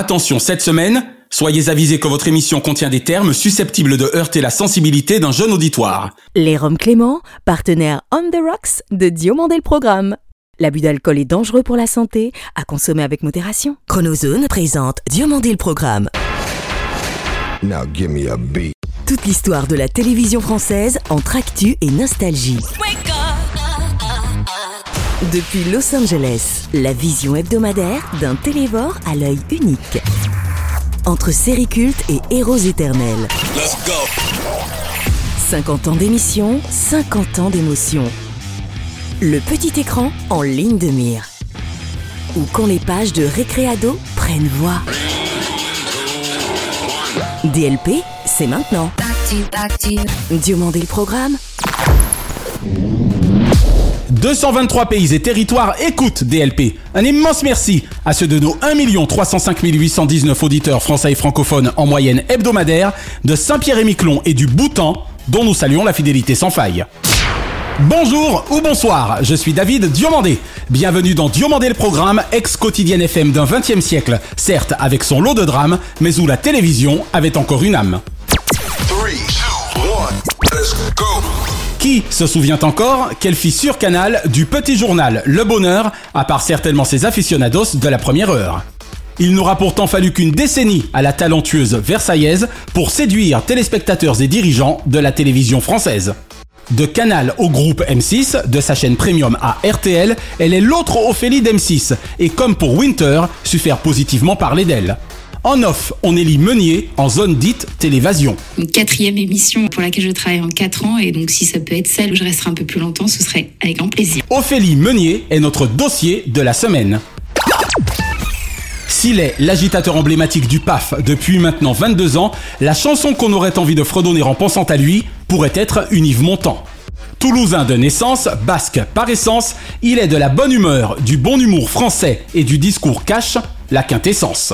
Attention, cette semaine, soyez avisés que votre émission contient des termes susceptibles de heurter la sensibilité d'un jeune auditoire. Les Roms Clément, partenaire On the Rocks de Diomandé le Programme. L'abus d'alcool est dangereux pour la santé, à consommer avec modération. Chronozone présente Diomandé le Programme. Now give me a beat. Toute l'histoire de la télévision française entre actu et nostalgie. Depuis Los Angeles, la vision hebdomadaire d'un télévore à l'œil unique. Entre séries cultes et héros éternels. 50 ans d'émission, 50 ans d'émotion. Le petit écran en ligne de mire. Ou quand les pages de Récréado prennent voix. DLP, c'est maintenant. Diomandé le programme 223 pays et territoires écoutent DLP. Un immense merci à ceux de nos 1 305 819 auditeurs français et francophones en moyenne hebdomadaire de Saint-Pierre-et-Miquelon et du Bhoutan, dont nous saluons la fidélité sans faille. Bonjour ou bonsoir, je suis David Diomandé. Bienvenue dans Diomandé le programme, ex-quotidienne FM d'un 20e siècle, certes avec son lot de drames, mais où la télévision avait encore une âme. Qui se souvient encore qu'elle fit sur Canal du petit journal Le Bonheur, à part certainement ses aficionados de la première heure il n'aura pourtant fallu qu'une décennie à la talentueuse Versaillaise pour séduire téléspectateurs et dirigeants de la télévision française. De Canal au groupe M6, de sa chaîne premium à RTL, elle est l'autre Ophélie d'M6, et comme pour Winter, su faire positivement parler d'elle. En off, on élit Meunier en zone dite télévasion. Une quatrième émission pour laquelle je travaille en quatre ans et donc si ça peut être celle où je resterai un peu plus longtemps, ce serait avec grand plaisir. Ophélie Meunier est notre dossier de la semaine. S'il est l'agitateur emblématique du PAF depuis maintenant 22 ans, la chanson qu'on aurait envie de fredonner en pensant à lui pourrait être une Yves Montand. Toulousain de naissance, basque par essence, il est de la bonne humeur, du bon humour français et du discours cash, la quintessence.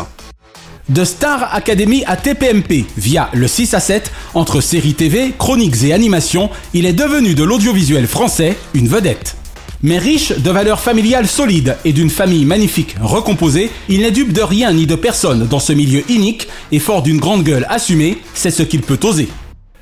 De Star Academy à TPMP, via le 6 à 7, entre séries TV, chroniques et animations, il est devenu de l'audiovisuel français une vedette. Mais riche de valeurs familiales solides et d'une famille magnifique recomposée, il n'est dupe de rien ni de personne dans ce milieu inique et fort d'une grande gueule assumée, c'est ce qu'il peut oser.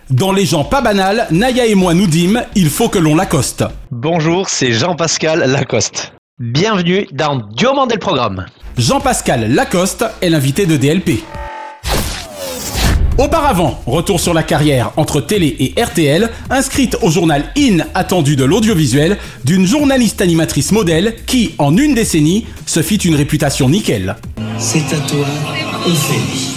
Dans les gens pas banals, Naya et moi nous dîmes, il faut que l'on l'accoste. Bonjour, c'est Jean-Pascal Lacoste. Bienvenue dans Diomandé le programme. Jean-Pascal Lacoste est l'invité de DLP. Auparavant, retour sur la carrière entre télé et RTL, inscrite au journal In attendu de l'audiovisuel, d'une journaliste animatrice modèle qui, en une décennie, se fit une réputation nickel. C'est à toi, Ophélie.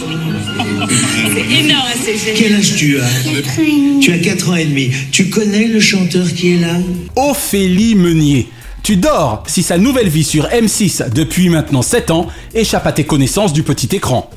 C'est énorme, c'est génial. Quel âge tu as? Tu as 4 ans et demi. Tu connais le chanteur qui est là? Ophélie Meunier. Tu dors si sa nouvelle vie sur M6 depuis maintenant 7 ans échappe à tes connaissances du petit écran.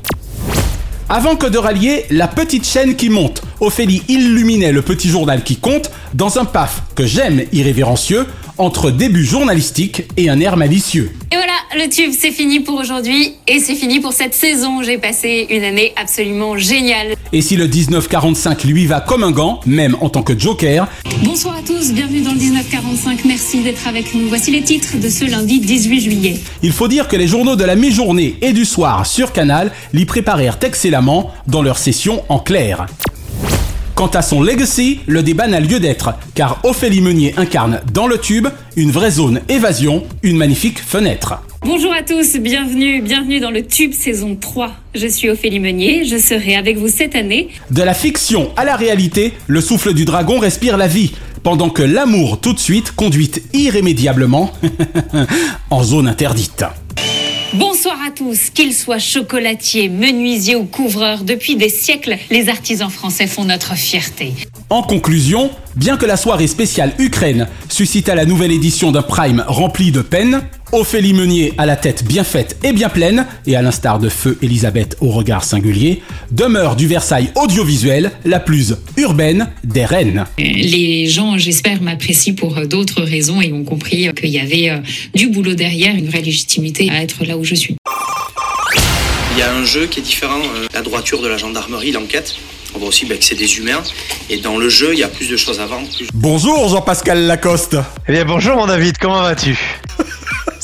Avant que de rallier la petite chaîne qui monte, Ophélie illuminait le petit journal qui compte dans un paf que j'aime irrévérencieux entre début journalistique et un air malicieux. Et voilà, le tube, c'est fini pour aujourd'hui et c'est fini pour cette saison. J'ai passé une année absolument géniale. Et si le 1945 lui va comme un gant, même en tant que joker, Bonsoir à tous, bienvenue dans le 1945. Merci d'être avec nous. Voici les titres de ce lundi 18 juillet. il faut dire que les journaux de la mi-journée et du soir sur Canal l'y préparèrent excellemment dans leur session en clair. Quant à son legacy, le débat n'a lieu d'être, car Ophélie Meunier incarne dans le tube une vraie zone évasion, une magnifique fenêtre. Bonjour à tous, bienvenue, bienvenue dans le tube saison 3. Je suis Ophélie Meunier, je serai avec vous cette année. De la fiction à la réalité, le souffle du dragon respire la vie, pendant que l'amour tout de suite conduit irrémédiablement en zone interdite. Bonsoir à tous, qu'ils soient chocolatiers, menuisiers ou couvreurs, depuis des siècles, les artisans français font notre fierté. En conclusion, bien que la soirée spéciale Ukraine suscita la nouvelle édition d'un Prime rempli de peine, Ophélie Meunier à la tête bien faite et bien pleine, et à l'instar de Feu Elisabeth au regard singulier, demeure du Versailles audiovisuel la plus urbaine des reines. Les gens, j'espère, m'apprécient pour euh, d'autres raisons et ont compris euh, qu'il y avait euh, du boulot derrière, une vraie légitimité à être là où je suis. Il y a un jeu qui est différent, la droiture de la gendarmerie, l'enquête. On voit aussi bah, que c'est des humains. Et dans le jeu, il y a plus de choses à vendre. Plus... Bonjour Jean-Pascal Lacoste Eh bien bonjour mon David, comment vas-tu?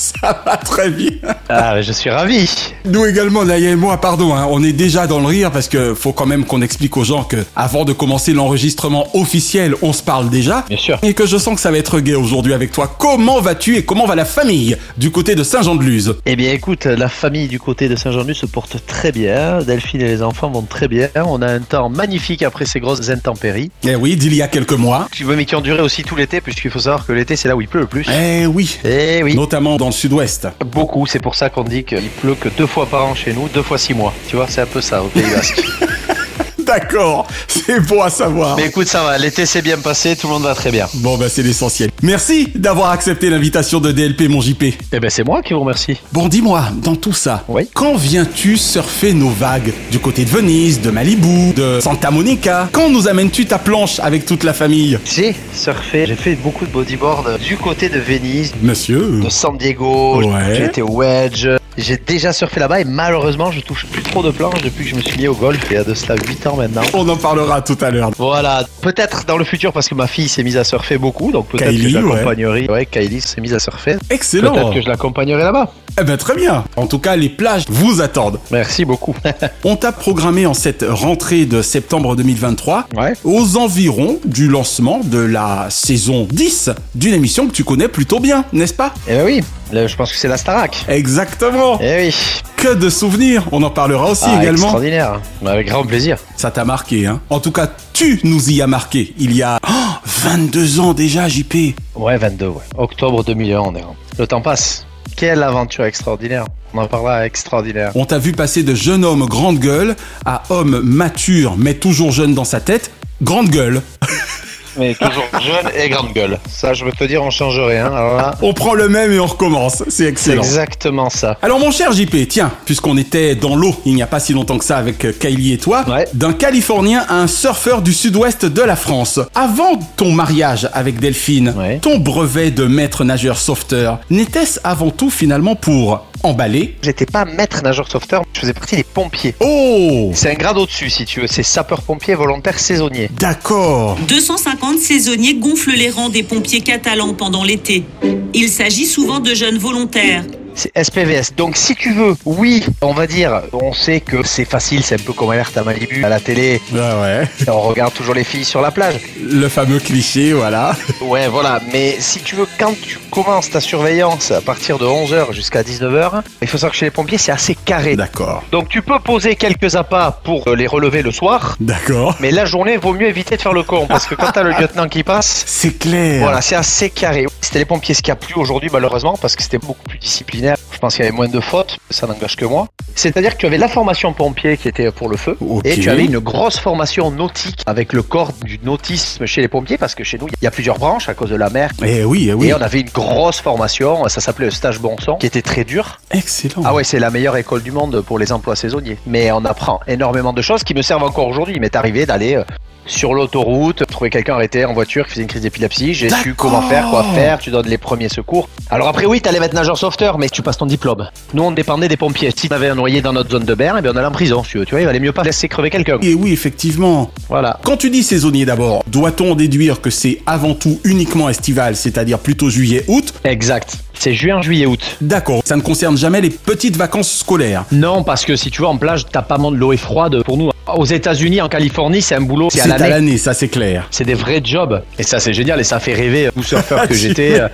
Ça va très bien. Ah, je suis ravi. Nous également, Naya et moi, pardon, hein, on est déjà dans le rire parce que faut quand même qu'on explique aux gens que avant de commencer l'enregistrement officiel, on se parle déjà. Bien sûr. Et que je sens que ça va être gay aujourd'hui avec toi. Comment vas-tu et comment va la famille du côté de Saint-Jean-de-Luz? Eh bien, écoute, la famille du côté de Saint-Jean-de-Luz se porte très bien. Delphine et les enfants vont très bien. On a un temps magnifique après ces grosses intempéries. Eh oui, d'il y a quelques mois. Tu veux, mais qui ont duré aussi tout l'été, puisqu'il faut savoir que l'été, c'est là où il pleut le plus. Eh oui. Eh oui. Notamment dans le sud-ouest. Beaucoup, c'est pour ça qu'on dit qu'il pleut que deux fois par an chez nous, deux fois six mois. Tu vois, c'est un peu ça au Pays Basque. D'accord, c'est bon à savoir. Mais écoute, ça va, l'été s'est bien passé, tout le monde va très bien. Bon bah c'est l'essentiel. Merci d'avoir accepté l'invitation de DLP mon JP. Eh ben c'est moi qui vous remercie. Bon dis-moi, dans tout ça, Oui. quand viens-tu surfer nos vagues Du côté de Venise, de Malibu, de Santa Monica? Quand nous amènes-tu ta planche avec toute la famille? J'ai surfé, j'ai fait beaucoup de bodyboard du côté de Venise, Monsieur de San Diego, Ouais. j'ai été au Wedge. J'ai déjà surfé là-bas et malheureusement je touche plus trop de planches depuis que je me suis mis au golf il y a de cela 8 ans maintenant. On en parlera tout à l'heure. Voilà, peut-être dans le futur parce que ma fille s'est mise à surfer beaucoup, donc peut-être que je ouais. l'accompagnerai. Ouais, Kylie s'est mise à surfer. Excellent Peut-être que je l'accompagnerai là-bas. Eh ben très bien En tout cas, les plages vous attendent. Merci beaucoup. On t'a programmé en cette rentrée de septembre 2023 ouais. aux environs du lancement de la saison 10 d'une émission que tu connais plutôt bien, n'est-ce pas? Eh ben oui, je pense que c'est la Starac. Exactement Eh oui. Que de souvenirs On en parlera aussi Ah, également. Extraordinaire. Avec grand plaisir. Ça t'a marqué, hein En tout cas, tu nous y as marqué. Il y a oh, 22 ans déjà, JP. Ouais, 22, ouais. Octobre 2001, on est. Le temps passe. Quelle aventure extraordinaire. On en parlera extraordinaire. On t'a vu passer de jeune homme grande gueule à homme mature mais toujours jeune dans sa tête, grande gueule. Mais toujours jeune et grande gueule. Ça, je veux te dire, on change rien. Alors là, On prend le même et on recommence. C'est excellent. exactement ça. Alors mon cher JP, tiens, puisqu'on était dans l'eau il n'y a pas si longtemps que ça avec Kylie et toi, Ouais. d'un Californien à un surfeur du sud-ouest de la France. Avant ton mariage avec Delphine, Ouais. ton brevet de maître nageur sauveteur, n'était-ce avant tout finalement pour emballer? J'étais pas maître nageur sauveteur, je faisais partie des pompiers. Oh C'est un grade au-dessus, si tu veux. C'est sapeur-pompier volontaire saisonnier. D'accord 250 saisonniers gonflent les rangs des pompiers catalans pendant l'été. Il s'agit souvent de jeunes volontaires. C'est SPVS. Donc, si tu veux, oui, on va dire, on sait que c'est facile, c'est un peu comme alerte à Malibu à la télé. Ah ouais, On regarde toujours les filles sur la plage. le fameux cliché, voilà. Ouais, voilà. Mais si tu veux, quand tu commences ta surveillance à partir de 11h jusqu'à 19h, il faut savoir que chez les pompiers, c'est assez carré. D'accord, Donc, tu peux poser quelques appâts pour euh, les relever le soir. d'accord. Mais la journée, vaut mieux éviter de faire le con. Parce que quand t'as le lieutenant qui passe, C'est clair. Voilà, c'est assez carré. C'était les pompiers, ce qu'il n'y a plus aujourd'hui, malheureusement, parce que c'était beaucoup plus disciplinaire. Je pense qu'il y avait moins de fautes, ça n'engage que moi. C'est-à-dire que tu avais la formation pompier qui était pour le feu, et tu avais une grosse formation nautique avec le corps du nautisme chez les pompiers, parce que chez nous, il y a plusieurs branches à cause de la mer. Eh oui, eh oui. Et on avait une grosse formation, ça s'appelait le stage bon sang, qui était très dur. Excellent. Ah ouais, c'est la meilleure école du monde pour les emplois saisonniers. Mais on apprend énormément de choses qui me servent encore aujourd'hui. Il m'est arrivé d'aller euh, sur l'autoroute, trouver quelqu'un arrêté en voiture qui faisait une crise d'épilepsie. J'ai su comment faire, quoi faire, tu donnes les premiers secours. Alors après, oui, t'allais mettre nageur sauveteur, mais tu passes ton diplôme. Nous, on dépendait des pompiers. Si t'avais un noyé dans notre zone de bain, eh bien, on allait en prison, si tu veux. Tu vois, il valait mieux pas laisser crever quelqu'un. Et oui, effectivement. Voilà. Quand tu dis saisonnier d'abord, doit-on déduire que c'est avant tout uniquement estival, c'est-à-dire plutôt juillet-août Exact. C'est juin, juillet, août. D'accord, ça ne concerne jamais les petites vacances scolaires. Non, parce que si tu vas en plage, t'as pas de l'eau est froide pour nous. Aux États-Unis, en Californie, c'est un boulot, c'est C'est à l'année. ça c'est clair. C'est des vrais jobs. Et ça, c'est génial et ça fait rêver tout surfeur que j'étais. euh.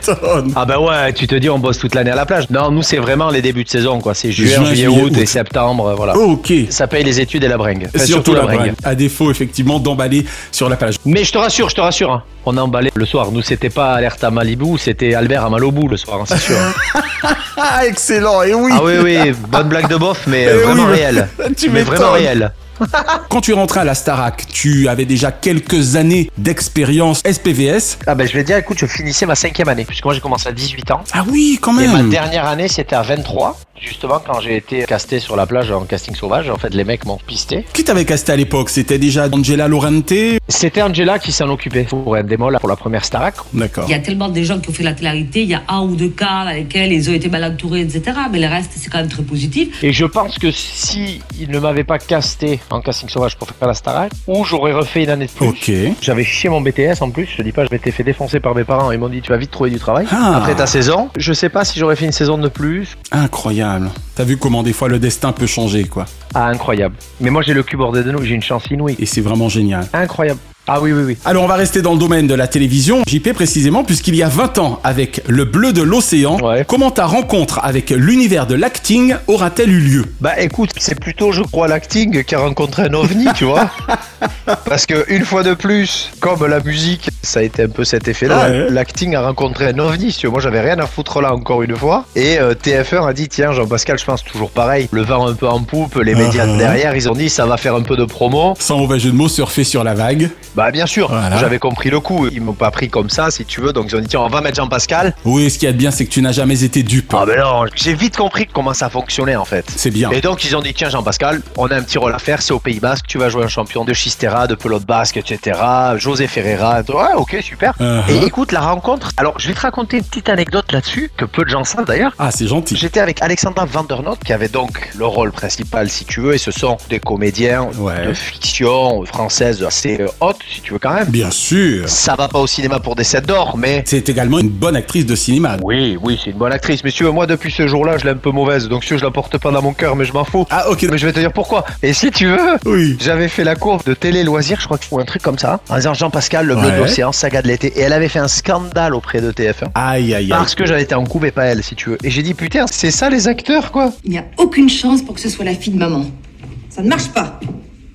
Ah bah ouais, tu te dis on bosse toute l'année à la plage. Non, nous c'est vraiment les débuts de saison quoi. C'est juin, Juin, juillet, août. et septembre, euh, voilà. Ok. Ça paye les études et la bringue. Enfin, surtout, la bringue. À défaut, effectivement, d'emballer sur la plage. Mais je te rassure, je te rassure. hein. On a emballé le soir. Nous c'était pas alerte à Malibu, c'était Albert à Malibu le soir, hein, c'est sûr. Ah, excellent, et oui ah oui oui, bonne blague de bof, mais oui, vraiment mais- réelle. Tu mais vraiment réelle. Quand tu es rentré à la Starac, tu avais déjà quelques années d'expérience SPVS. Ah ben je vais te dire, écoute, je finissais ma cinquième année, puisque moi j'ai commencé à 18 ans. Ah oui, quand Et ma même dernière année, c'était à 23, justement quand j'ai été casté sur la plage en casting sauvage. En fait, les mecs m'ont pisté. Qui t'avait casté à l'époque? C'était déjà Angela Lorente? C'était Angela qui s'en occupait pour un démo là, pour la première Starac. D'accord. Il y a tellement de gens qui ont fait la télé-réalité, il y a un ou deux cas dans lesquels ils ont été mal entourés, etc. Mais le reste, c'est quand même très positif. Et je pense que si ne m'avait pas casté en casting sauvage pour faire la Starac, ou j'aurais refait une année de plus. J'avais chié mon BTS en plus, je te dis pas, je m'étais fait défoncer par mes parents. Ils m'ont dit tu vas vite trouver du travail. Ah. Après ta saison, je sais pas si j'aurais fait une saison de plus. Incroyable. T'as vu comment des fois le destin peut changer, quoi. Ah, incroyable. Mais moi j'ai le cul bordé de nous, j'ai une chance inouïe. Et c'est vraiment génial. Incroyable. Ah oui, oui, oui. Alors on va rester dans le domaine de la télévision, JP précisément, puisqu'il y a 20 ans, avec Le Bleu de l'Océan, Ouais. comment ta rencontre avec l'univers de l'acting aura-t-elle eu lieu? Bah écoute, c'est plutôt, je crois, l'acting qui a rencontré un ovni, tu vois. Parce que une fois de plus, comme la musique, ça a été un peu cet effet-là, Ouais. l'acting a rencontré un ovni. si tu veux. Moi, j'avais rien à foutre là encore une fois. Et euh, TF1 a dit, tiens, Jean-Pascal, je pense toujours pareil, le vent un peu en poupe, les médias Uh-huh. derrière, ils ont dit, ça va faire un peu de promo. Sans mauvais jeu de mots, surfer sur la vague. Bah bien sûr, Voilà. j'avais compris le coup. Ils m'ont pas pris comme ça, si tu veux. Donc ils ont dit, tiens, on va mettre Jean-Pascal. Oui, ce a de bien, c'est que tu n'as jamais été dupe. Ah ben non, j'ai vite compris comment ça fonctionnait en fait. C'est bien. Et donc ils ont dit tiens Jean-Pascal, on a un petit rôle à faire, c'est au Pays Basque, tu vas jouer un champion de Chistera, de pelote basque, etc. José Ferreira, ouais ok super. Uh-huh. Et écoute la rencontre, alors je vais te raconter une petite anecdote là-dessus, que peu de gens savent d'ailleurs. Ah, c'est gentil. J'étais avec Alexandra Vandernoot qui avait donc le rôle principal si tu veux et ce sont des comédiens Ouais. de fiction française assez euh, haute si tu veux quand même. Bien sûr. Ça va pas au cinéma pour des sets d'or mais C'est également une bonne actrice de cinéma. oui, oui, c'est une bonne actrice. Mais si tu veux, moi, depuis ce jour-là, je l'ai un peu mauvaise. Donc, si tu veux, je la porte pas dans mon cœur, mais je m'en fous. Ah, ok. Mais je vais te dire pourquoi. Et si tu veux, Oui. j'avais fait la courbe de télé loisirs, je crois, ou un truc comme ça, en disant Jean-Pascal, le bleu Ouais. de l'océan, saga de l'été. Et elle avait fait un scandale auprès de TF1. Aïe, aïe, aïe. Parce que j'avais été en couple et pas elle, si tu veux. Et j'ai dit, putain, c'est ça les acteurs, quoi. Il n'y a aucune chance pour que ce soit la fille de maman. Ça ne marche pas.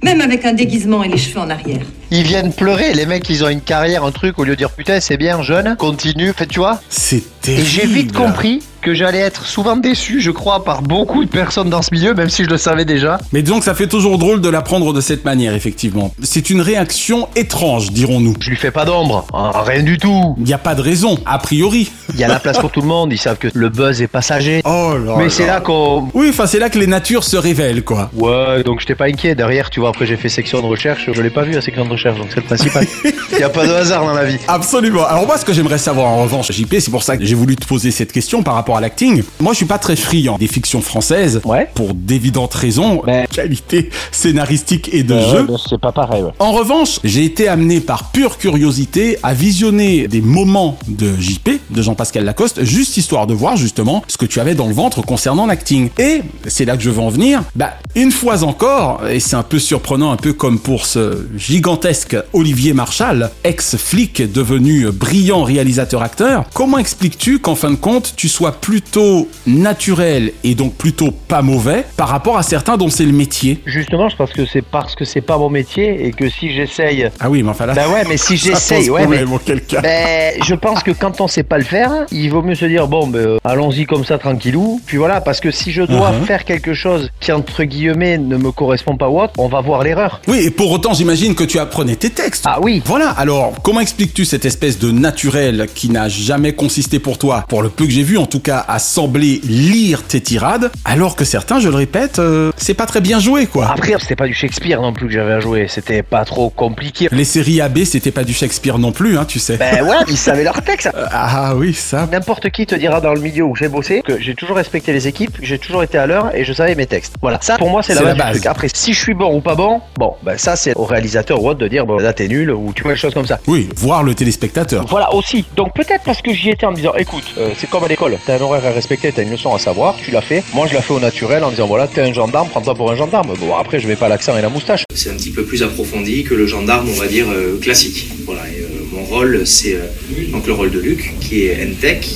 Même avec un déguisement et les cheveux en arrière. Ils viennent pleurer. Les mecs, ils ont une carrière, un truc, au lieu de dire, putain, c'est bien, jeune, continue, fait, tu vois. C'est Et j'ai vite compris que j'allais être souvent déçu, je crois, par beaucoup de personnes dans ce milieu, même si je le savais déjà. Mais disons que ça fait toujours drôle de l'apprendre de cette manière, effectivement. C'est une réaction étrange, dirons-nous. Je lui fais pas d'ombre, Ah, rien du tout. Il n'y a pas de raison, a priori. Il y a la place pour tout le monde, ils savent que le buzz est passager. Oh là Mais c'est là qu'on... Oui, enfin, c'est là que les natures se révèlent, quoi. Ouais, donc j'étais pas inquiet. Derrière, tu vois, après j'ai fait section de recherche, je l'ai pas vu la section de recherche, donc c'est le principal. Il y a pas de hasard dans la vie. Absolument. Alors moi, ce que j'aimerais savoir en revanche, JP, c'est pour ça que j'ai voulu te poser cette question par rapport à l'acting. Moi, je suis pas très friand des fictions françaises, Ouais. pour d'évidentes raisons, Mais- qualité scénaristique et de Euh, jeu. ouais, c'est pas pareil. ouais. En revanche, j'ai été amené par pure curiosité à visionner des moments de JP, de Jean-Pascal Lacoste, juste histoire de voir justement ce que tu avais dans le ventre concernant l'acting. Et c'est là que je veux en venir. Bah, une fois encore, et c'est un peu surprenant, un peu comme pour ce gigantesque Olivier Marchal, ex-flic devenu brillant réalisateur-acteur, comment expliques-tu qu'en fin de compte, tu sois plutôt naturel et donc plutôt pas mauvais par rapport à certains dont c'est le métier? Justement, je pense que c'est parce que c'est pas mon métier et que si j'essaye... Ah oui, mais enfin là... Bah ouais, mais si j'essaye, ouais, mais... cas. Ben, je pense que quand on sait pas le faire, il vaut mieux se dire bon, ben, euh, allons-y comme ça tranquillou. Puis voilà, parce que si je dois Uh-huh. faire quelque chose qui entre guillemets ne me correspond pas ou autre, on va voir l'erreur. Oui, et pour autant, j'imagine que tu apprenais tes textes. Ah oui. Voilà, alors, comment expliques-tu cette espèce de naturel qui n'a jamais consisté pour toi, pour le peu que j'ai vu en tout cas, à sembler lire tes tirades, alors que certains, je le répète, euh, c'est pas très bien joué, quoi. Après, c'était pas du Shakespeare non plus que j'avais à jouer. C'était pas trop compliqué. Les séries AB, c'était pas du Shakespeare non plus, hein, tu sais. Ben ouais, ils savaient leur texte. Euh, ah oui, ça. N'importe qui te dira dans le milieu où j'ai bossé que j'ai toujours respecté les équipes, j'ai toujours été à l'heure et je savais mes textes. Voilà, ça pour moi c'est la, la base, du base. truc. Après, si je suis bon ou pas bon, bon, ben ça c'est au réalisateur ou autre de dire bon là t'es nul ou tu vois des choses comme ça. Oui, voir le téléspectateur. Voilà aussi. Donc peut-être parce que j'y étais en me disant, écoute, euh, c'est comme à l'école, t'as un horaire à respecter, t'as une leçon à savoir, tu l'as fait. Moi je l'ai fait au naturel en disant voilà, t'es un gendarme, prends-toi pour un gendarme. Bon après je mets pas l'accent et la moustache. C'est un petit peu plus approfondi que le gendarme, on va dire, euh, classique. Voilà, et, euh, mon rôle, c'est euh, donc le rôle de Luc, qui est NTEC,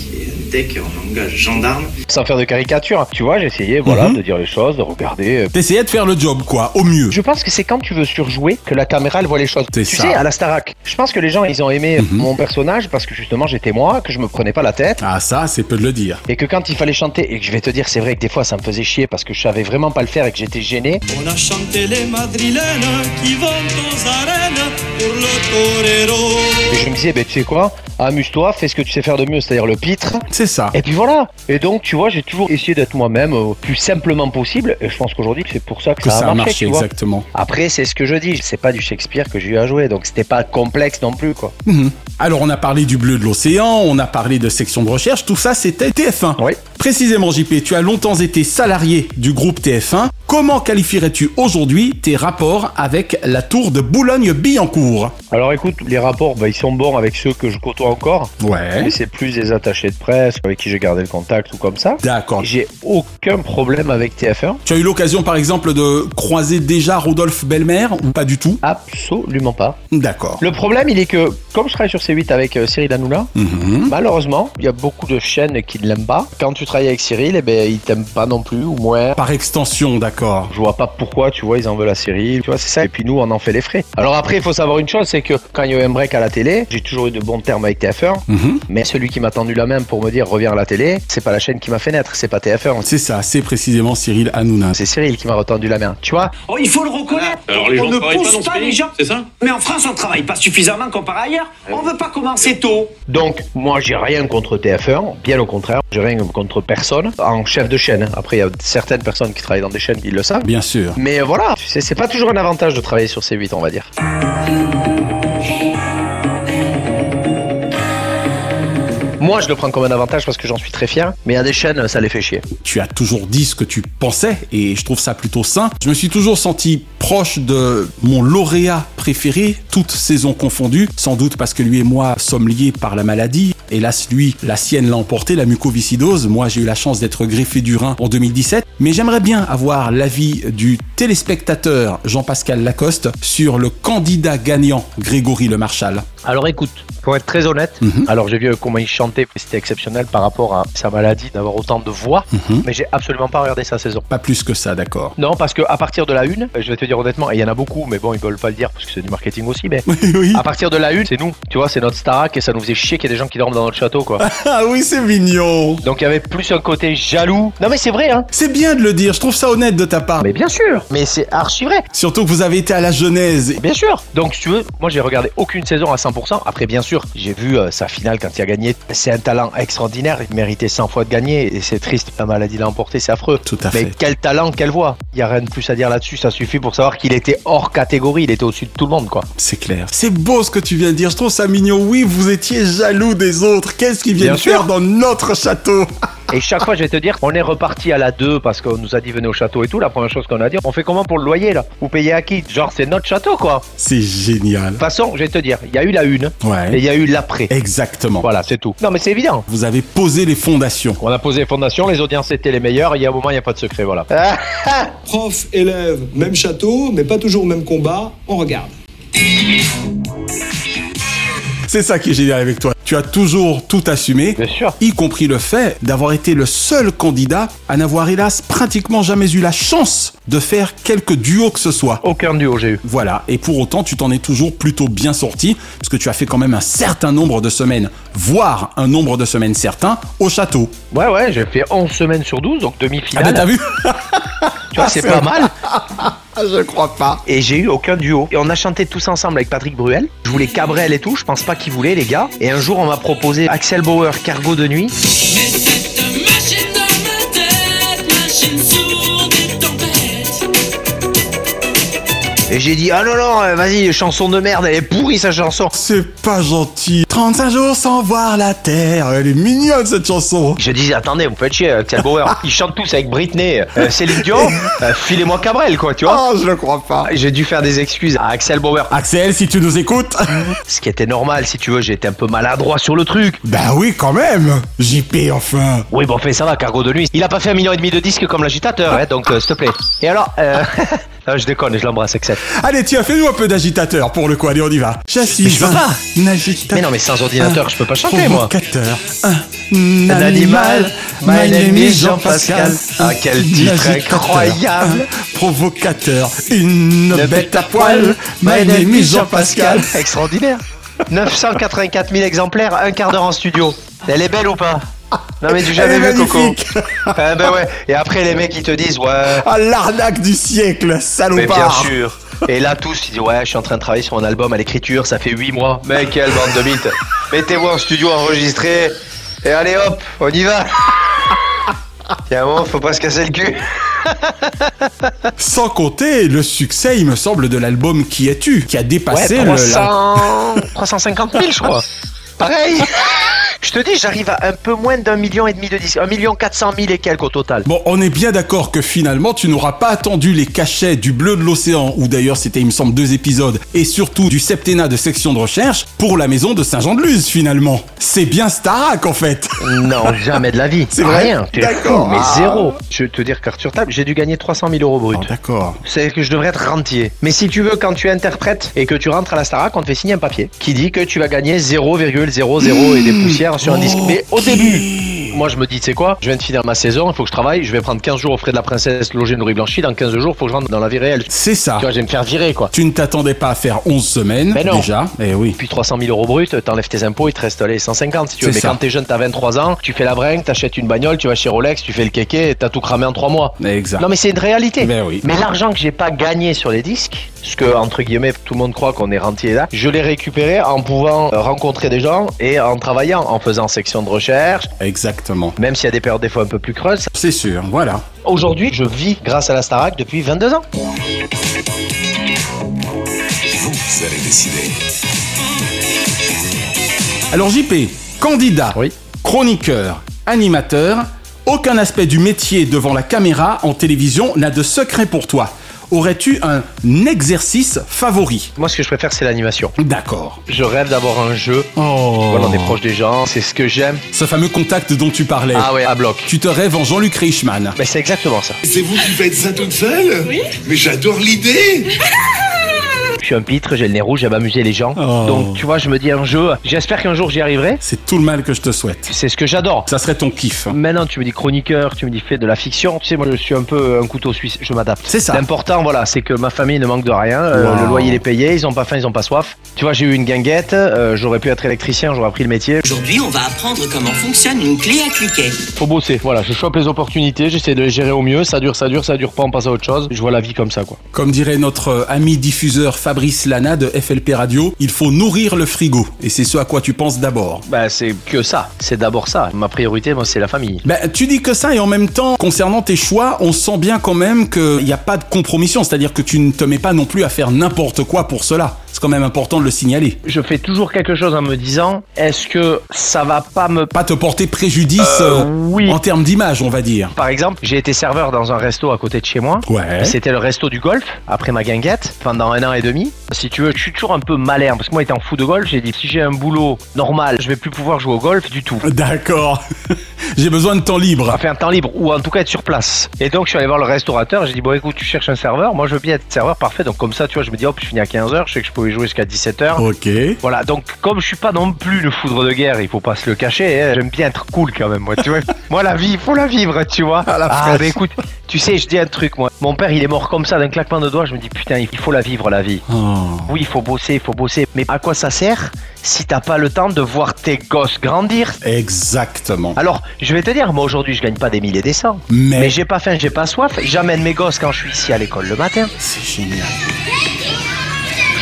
en langage gendarme. Sans faire de caricature. Tu vois, essayé, voilà, Mhm. de dire les choses, de regarder. euh. T'essayais de faire le job, quoi, au mieux. Je pense que c'est quand tu veux surjouer que la caméra elle voit les choses. C'est tu ça. sais, à la Starac, je pense que les gens ils ont aimé Mhm. mon personnage parce que justement j'étais moi, que je me prenais pas la tête. Ah ça, c'est peu de le dire. Et que quand il fallait chanter, et que je vais te dire, c'est vrai que des fois ça me faisait chier parce que je savais vraiment pas le faire et que j'étais gêné. On a chanté les madrilènes qui vont aux arènes pour le torero. Et je me disais, ben tu sais quoi, amuse-toi, fais ce que tu sais faire de mieux, c'est-à-dire le pitre. C'est C'est ça. Et puis voilà. Et donc, tu vois, j'ai toujours essayé d'être moi-même euh, plus simplement possible. Et je pense qu'aujourd'hui, c'est pour ça que, Que ça, ça a marché. exactement. Après, c'est ce que je dis. C'est pas du Shakespeare que j'ai eu à jouer. Donc, c'était pas complexe non plus, quoi. Mhm. Alors on a parlé du bleu de l'océan, on a parlé de section de recherche, tout ça c'était TF1. Oui. Précisément JP, tu as longtemps été salarié du groupe TF1. Comment qualifierais-tu aujourd'hui tes rapports avec la tour de Boulogne-Billancourt? Alors, écoute, les rapports, bah, ils sont bons avec ceux que je côtoie encore. Ouais. Mais c'est plus des attachés de presse avec qui j'ai gardé le contact ou comme ça. D'accord. J'ai aucun problème avec TF1. Tu as eu l'occasion par exemple de croiser déjà Rodolphe Belmer ou pas du tout? Absolument pas. D'accord. Le problème, il est que, comme je travaille sur C8 avec euh, Cyril Hanouna, Mhm. malheureusement, il y a beaucoup de chaînes qui ne l'aiment pas. Quand tu travailles avec Cyril, eh ben, il t'aime pas non plus, ou moins. Par extension, d'accord. Je vois pas pourquoi, tu vois, ils en veulent à Cyril, tu vois, c'est ça. Et puis nous, on en fait les frais. Alors après, il faut savoir une chose, c'est que quand il y a eu un break à la télé, j'ai toujours eu de bons termes avec TF1, Mhm. mais celui qui m'a tendu la main pour me dire reviens à la télé, c'est pas la chaîne qui m'a fait naître, c'est pas TF1. C'est ça, c'est précisément Cyril Hanouna. C'est Cyril qui m'a retendu la main, tu vois. Oh, il faut le reconnaître. Alors, les on ne pas pousse pas les gens. c'est ça Mais en France, on travaille pas suffisamment comparé ailleurs. On veut pas commencer tôt. Donc, moi, j'ai rien contre TF1, bien au contraire, j'ai rien contre personne en chef de chaîne. Après, il y a certaines personnes qui travaillent dans des chaînes qui le savent. Bien sûr. Mais voilà, tu sais, c'est pas toujours un avantage de travailler sur C8, on va dire. Moi, je le prends comme un avantage parce que j'en suis très fier, mais a des chaînes, ça les fait chier. Tu as toujours dit ce que tu pensais et je trouve ça plutôt sain. Je me suis toujours senti proche de mon lauréat préféré, toutes saisons confondues, sans doute parce que lui et moi sommes liés par la maladie. Hélas, lui, la sienne l'a emporté, la mucoviscidose. Moi, j'ai eu la chance d'être greffé du rein en 2017. Mais j'aimerais bien avoir l'avis du téléspectateur Jean-Pascal Lacoste sur le candidat gagnant Grégory Le Marchal. Alors écoute, pour être très honnête, Mhm. alors j'ai vu comment il chantait, c'était exceptionnel par rapport à sa maladie d'avoir autant de voix, Mhm. mais j'ai absolument pas regardé sa saison. Pas plus que ça, d'accord. Non, parce que à partir de la une, je vais te dire honnêtement, et il y en a beaucoup, mais bon, ils veulent pas le dire parce que c'est du marketing aussi, mais Oui, oui. à partir de la une, c'est nous, tu vois, c'est notre Starac et ça nous faisait chier qu'il y ait des gens qui dorment dans notre château, quoi. Ah oui, c'est mignon. Donc il y avait plus un côté jaloux. Non mais c'est vrai, hein. C'est bien de le dire, je trouve ça honnête de ta part. Mais bien sûr, mais c'est archi vrai. Surtout que vous avez été à la Genèse. Bien sûr. Donc, si tu veux, moi j'ai regardé aucune saison à 100%. Après, bien sûr, j'ai vu euh, sa finale quand il a gagné. C'est un talent extraordinaire. Il méritait 100 fois de gagner. Et c'est triste. La maladie l'a emporté, c'est affreux. Tout à Mais fait. quel talent, quelle voix. Il y a rien de plus à dire là-dessus. Ça suffit pour savoir qu'il était hors catégorie. Il était au-dessus de tout le monde, quoi. C'est clair. C'est beau ce que tu viens de dire. Je trouve ça mignon. Oui, vous étiez jaloux des autres. Qu'est-ce qu'ils viennent Bien sûr. faire dans notre château? Et chaque fois, je vais te dire, on est reparti à la 2 parce qu'on nous a dit venez au château et tout. La première chose qu'on a dit, on fait comment pour le loyer là? Vous payez à qui? Genre, c'est notre château, quoi. C'est génial. De toute façon, je vais te dire, il y a eu la une et il y a eu l'après. Exactement. Voilà, c'est tout. Non, mais c'est évident. Vous avez posé les fondations. On a posé les fondations, les audiences étaient les meilleures, il y a un moment, il n'y a pas de secret, voilà. Prof, élève, même château, mais pas toujours même combat. On regarde. C'est ça qui est génial avec toi. Tu as toujours tout assumé. Bien sûr. Y compris le fait d'avoir été le seul candidat à n'avoir hélas pratiquement jamais eu la chance de faire quelque duo que ce soit. Aucun duo j'ai eu. Voilà, et pour autant, tu t'en es toujours plutôt bien sorti, puisque tu as fait quand même un certain nombre de semaines, voire un nombre de semaines certain, au château. Ouais, ouais, j'ai fait 11 semaines sur 12, donc Ah demi-finale. ben t'as vu tu vois, c'est pas mal. Je crois pas. Et j'ai eu aucun duo. Et on a chanté tous ensemble avec Patrick Bruel. Je voulais Cabrel et tout, je pense pas qu'ils voulaient, les gars. Et un jour, on m'a proposé Axel Bauer, Cargo de nuit. Et j'ai dit, ah non, non, euh, vas-y, chanson de merde, elle est pourrie sa chanson. C'est pas gentil. 35 jours sans voir la terre. Elle est mignonne cette chanson. Je disais, attendez, vous faites chier, Axel Bauer. Ils chantent tous avec Britney, euh, Céline Dion, euh, filez-moi Cabrel, quoi, tu vois. Oh, je le crois pas. J'ai dû faire des excuses à Axel Bauer. Axel, si tu nous écoutes. Ce qui était normal, si tu veux, j'ai été un peu maladroit sur le truc. bah oui, quand même. JP, enfin. Oui, bon, fait, ça va, Cargo de nuit. Il a pas fait un million et demi de disques comme l'agitateur, hein, donc euh, s'il te plaît. Et alors, non, je déconne, je l'embrasse, Axel. Allez, tiens, fais-nous un peu d'agitateur pour le coup. Allez, on y va. J'assiste. Mais je veux pas. Un agitateur. Mais non, mais sans ordinateur, je peux pas chanter, moi. Un, Un animal, my name is Jean-Pascal. Ah, quel titre incroyable. Un provocateur. Une bête à poil. My name is Jean-Pascal. Extraordinaire. 984 000 exemplaires, un quart d'heure en studio. Elle est belle ou pas? Non mais tu jamais vu Coco magnifique. Ah ben ouais. Et après les mecs ils te disent ouais. Ah, l'arnaque du siècle, Mais bien salopard. sûr. Et là tous ils disent ouais je suis en train de travailler sur un album à l'écriture, ça fait 8 mois. Mais quelle bande de mythes. Mettez-vous en studio enregistré. Et allez hop, on y va. Tiens, bon, faut pas se casser le cul. Sans compter le succès, il me semble, de l'album Qui es-tu Qui a dépassé ouais, le. 300... 350 000, je crois. Pareil. Je te dis, j'arrive à un peu moins d'un million et demi de disques. Un million quatre cent mille et quelques au total. Bon, on est bien d'accord que finalement, tu n'auras pas attendu les cachets du Bleu de l'Océan, où d'ailleurs c'était, il me semble, deux épisodes, et surtout du septennat de section de recherche, pour la maison de Saint-Jean-de-Luz, finalement. C'est bien Starac, en fait. Non, jamais de la vie. C'est vrai Rien. D'accord. mais Ah. zéro. Je vais te dire, carte sur table, j'ai dû gagner 300 000 euros brut. Oh, d'accord. C'est que je devrais être rentier. Mais si tu veux, quand tu interprètes et que tu rentres à la Starac, on te fait signer un papier qui dit que tu vas gagner 0,00 et des poussières sur un disque. Mais au début, moi je me dis, tu sais quoi, je viens de finir ma saison, il faut que je travaille, je vais prendre 15 jours au frais de la princesse logée nourrie blanchie, dans 15 jours, il faut que je rentre dans la vie réelle. C'est ça. Tu vois, je vais me faire virer quoi. Tu ne t'attendais pas à faire 11 semaines, non. déjà. Eh oui. Puis 300 000 euros brut, t'enlèves tes impôts, il te reste allez, 150 si tu veux. Mais ça. quand t'es jeune, t'as 23 ans, tu fais la bringue, t'achètes une bagnole, tu vas chez Rolex, tu fais le kéké, et t'as tout cramé en 3 mois. Exact. Non mais c'est une réalité. Ben oui. Mais l'argent que j'ai pas gagné sur les disques, ce que entre guillemets tout le monde croit qu'on est rentier là, je l'ai récupéré en pouvant rencontrer des gens et en travaillant, en faisant section de recherche, Exactement. même s'il y a des périodes des fois un peu plus creuses. C'est sûr, voilà. Aujourd'hui, je vis grâce à la Starac depuis 22 ans. Vous allez décider. Alors JP, candidat, Oui. chroniqueur, animateur, aucun aspect du métier devant la caméra en télévision n'a de secret pour toi. Aurais-tu un exercice favori? Moi, ce que je préfère, c'est l'animation. D'accord. Je rêve d'avoir un jeu. Oh. Voilà, on est proche des gens, c'est ce que j'aime. Ce fameux contact dont tu parlais. Ah ouais, à bloc. Tu te rêves en Jean-Luc Reichmann. Mais c'est exactement ça. C'est vous qui faites ça toute seule? Oui. Mais j'adore l'idée suis un pitre, j'ai le nez rouge, j'aime amuser les gens. Oh. Donc, tu vois, je me dis un jeu. J'espère qu'un jour j'y arriverai. C'est tout le mal que je te souhaite. C'est ce que j'adore. Ça serait ton kiff. Maintenant, tu me dis chroniqueur, tu me dis fait de la fiction. Tu sais, moi, je suis un peu un couteau suisse. Je m'adapte. C'est ça. L'important, voilà, c'est que ma famille ne manque de rien. Euh, Wow. Le loyer il est payé, ils ont pas faim, ils ont pas soif. Tu vois, j'ai eu une guinguette. euh, j'aurais pu être électricien, j'aurais appris le métier. Aujourd'hui, on va apprendre comment fonctionne une clé à cliquet. Faut bosser. Voilà, je chope les opportunités, j'essaie de les gérer au mieux. Ça dure, ça dure, ça dure pas, on passe à autre chose. Je vois la vie comme ça, quoi. Comme dirait notre euh, ami diffuseur Fabrice Lana de FLP Radio, il faut nourrir le frigo. Et c'est ce à quoi tu penses d'abord. Bah, c'est que ça. C'est d'abord ça. Ma priorité, moi, c'est la famille. Ben, tu dis que ça et en même temps, concernant tes choix, on sent bien quand même qu'il n'y a pas de compromission, c'est-à-dire que tu ne te mets pas non plus à faire n'importe quoi pour cela. C'est quand même important de le signaler. Je fais toujours quelque chose en me disant, est-ce que ça va pas me Pas te porter préjudice Euh, euh, oui. en termes d'image, on va dire. Par exemple, j'ai été serveur dans un resto à côté de chez moi. Ouais. C'était le resto du golf, après ma guinguette, pendant un an et demi. Si tu veux, je suis toujours un peu malin, parce que moi, étant fou de golf, j'ai dit, si j'ai un boulot normal, je vais plus pouvoir jouer au golf du tout. D'accord. J'ai besoin de temps libre. Enfin, un temps libre, ou en tout cas être sur place. Et donc, je suis allé voir le restaurateur, j'ai dit, bon, écoute, tu cherches un serveur, moi, je veux bien être serveur, parfait. Donc, comme ça, tu vois, je me dis, hop, je finis à 15h, je sais que je pouvais jouer jusqu'à 17h. Ok. Voilà, donc comme je suis pas non plus le foudre de guerre, il faut pas se le cacher, hein, j'aime bien être cool quand même, moi, tu vois. moi, la vie, il faut la vivre, tu vois. la ah, bah écoute, tu sais, je dis un truc, moi. Mon père, il est mort comme ça d'un claquement de doigts, je me dis, putain, il faut la vivre, la vie. Oh. Oui, il faut bosser, il faut bosser. Mais à quoi ça sert si t'as pas le temps de voir tes gosses grandir Exactement. Alors, je vais te dire, moi aujourd'hui, je gagne pas des milliers des cents. Mais, Mais j'ai pas faim, j'ai pas soif. J'amène mes gosses quand je suis ici à l'école le matin. c'est génial.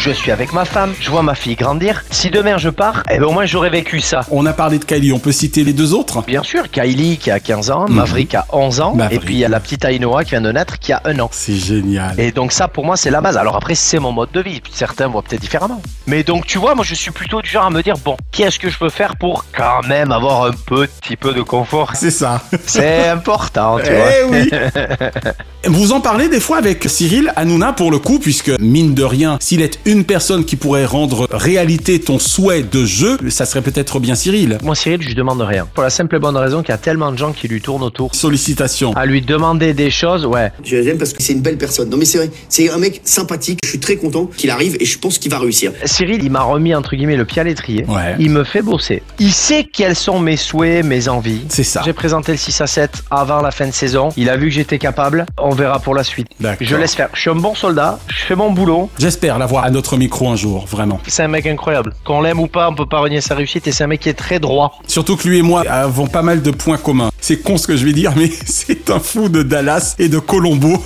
Je suis avec ma femme, je vois ma fille grandir. Si demain je pars, eh ben au moins j'aurais vécu ça. On a parlé de Kylie, on peut citer les deux autres? Bien sûr, Kylie qui a 15 ans, Maverick qui a 11 ans, Maverick. et puis il y a la petite Ainoa qui vient de naître qui a 1 an. C'est génial. Et donc ça pour moi c'est la base. Alors après c'est mon mode de vie, certains voient peut-être différemment. Mais donc tu vois, moi je suis plutôt du genre à me dire bon, qu'est-ce que je peux faire pour quand même avoir un petit peu de confort? C'est ça. C'est important, tu vois. Eh oui. Vous en parlez des fois avec Cyril Hanouna pour le coup, puisque mine de rien, s'il est une personne qui pourrait rendre réalité ton souhait de jeu, ça serait peut-être bien Cyril. Moi Cyril, je lui demande rien. Pour la simple et bonne raison qu'il y a tellement de gens qui lui tournent autour. Sollicitations. À lui demander des choses, ouais. Je l'aime parce que c'est une belle personne. Non mais c'est vrai, c'est un mec sympathique. Je suis très content qu'il arrive et je pense qu'il va réussir. Cyril, il m'a remis entre guillemets le pied à l'étrier. Ouais. Il me fait bosser. Il sait quels sont mes souhaits, mes envies. C'est ça. J'ai présenté le 6 à 7 avant la fin de saison. Il a vu que j'étais capable. On verra pour la suite. D'accord. Je laisse faire. Je suis un bon soldat. Je fais mon boulot. J'espère l'avoir à notre micro un jour, vraiment. C'est un mec incroyable. Qu'on l'aime ou pas, on peut pas renier sa réussite. Et c'est un mec qui est très droit. Surtout que lui et moi avons pas mal de points communs. C'est con ce que je vais dire, mais c'est un fou de Dallas et de Colombo.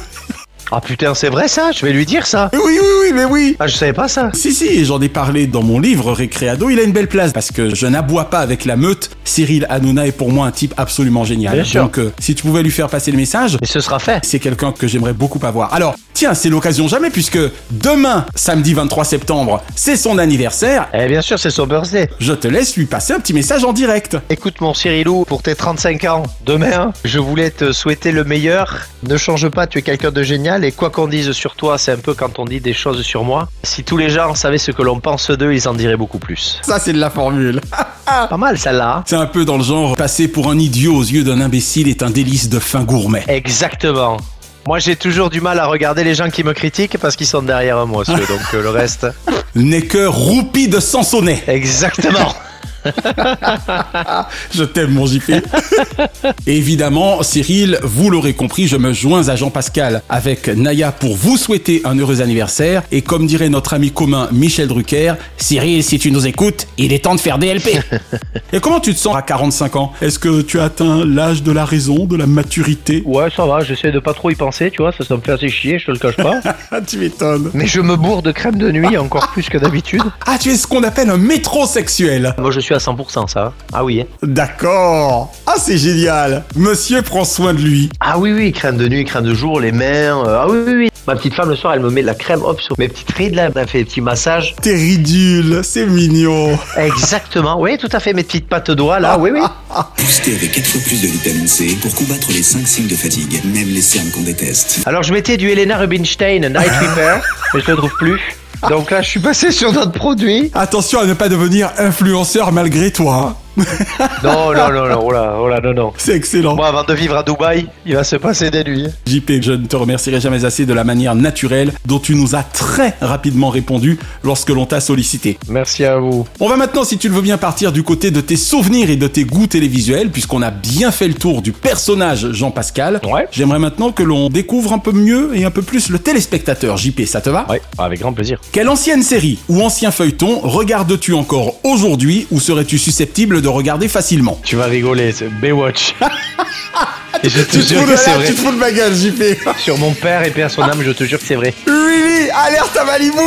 Ah putain, c'est vrai ça? Je vais lui dire ça. Oui, oui, oui, mais oui. Ah, je savais pas ça. Si, si, j'en ai parlé dans mon livre Récréado. Il a une belle place parce que je n'aboie pas avec la meute Cyril Hanouna est pour moi un type absolument génial. Bien sûr. Donc, euh, si tu pouvais lui faire passer le message, Et ce sera fait. c'est quelqu'un que j'aimerais beaucoup avoir. Alors, tiens, c'est l'occasion jamais puisque demain, samedi 23 septembre, c'est son anniversaire. Eh bien sûr, c'est son birthday. Je te laisse lui passer un petit message en direct. Écoute mon Cyrilou, pour tes 35 ans, demain, je voulais te souhaiter le meilleur. Ne change pas, tu es quelqu'un de génial et quoi qu'on dise sur toi, c'est un peu quand on dit des choses sur moi. Si tous les gens savaient ce que l'on pense d'eux, ils en diraient beaucoup plus. Ça, c'est de la formule. Pas mal celle-là. C'est un peu dans le genre passer pour un idiot aux yeux d'un imbécile est un délice de fin gourmet. Exactement. Moi, j'ai toujours du mal à regarder les gens qui me critiquent parce qu'ils sont derrière moi, ceux, donc euh, le reste. N'est que roupie de Sansonnet. Exactement. Je t'aime, mon JP. Évidemment, Cyril, vous l'aurez compris, je me joins à Jean-Pascal avec Naya pour vous souhaiter un heureux anniversaire. Et comme dirait notre ami commun Michel Drucker, Cyril, si tu nous écoutes, il est temps de faire DLP. Et comment tu te sens à 45 ans? Est-ce que tu as atteint l'âge de la raison, de la maturité? Ouais, ça va, j'essaie de pas trop y penser, tu vois, ça, ça me fait assez chier, je te le cache pas. Tu m'étonnes. Mais je me bourre de crème de nuit encore plus que d'habitude. Ah, tu es ce qu'on appelle un métrosexuel. Moi, je suis à 100% ça. Ah oui. hein. D'accord. Ah, c'est génial. Monsieur prend soin de lui. Ah oui, oui, crème de nuit, crème de jour, les mains. euh, ah oui, oui, oui. Ma petite femme, le soir, elle me met de la crème, hop, sur mes petites rides, là. Elle fait des petits massages. T'es ridule, c'est mignon. Exactement. Oui, tout à fait. Mes petites pattes doigts, là. Oui, oui. Boosté avec 4 fois plus de vitamine C pour combattre les 5 signes de fatigue, même les cernes qu'on déteste. Alors, je mettais du Helena Rubinstein Night Repair, mais je le trouve plus. Donc là, je suis passé sur notre produit. Attention à ne pas devenir influenceur malgré toi. Non, non, non, non, oh là, oh là, non, non. C'est excellent. Moi, avant de vivre à Dubaï, il va se passer des nuits. JP, je ne te remercierai jamais assez de la manière naturelle dont tu nous as très rapidement répondu lorsque l'on t'a sollicité. Merci à vous. On va maintenant, si tu le veux bien, partir du côté de tes souvenirs et de tes goûts télévisuels, puisqu'on a bien fait le tour du personnage Jean-Pascal. Ouais. J'aimerais maintenant que l'on découvre un peu mieux et un peu plus le téléspectateur. JP, ça te va? Ouais, avec grand plaisir. Quelle ancienne série ou ancien feuilleton regardes-tu encore aujourd'hui ou serais-tu susceptible de regarder facilement Tu vas rigoler, c'est Baywatch. Et je te Tu te jure fous que de c'est là, vrai. tu te fous de ma gueule, JP. Sur mon père et père son âme, je te jure que c'est vrai. Really Alerte à Malibu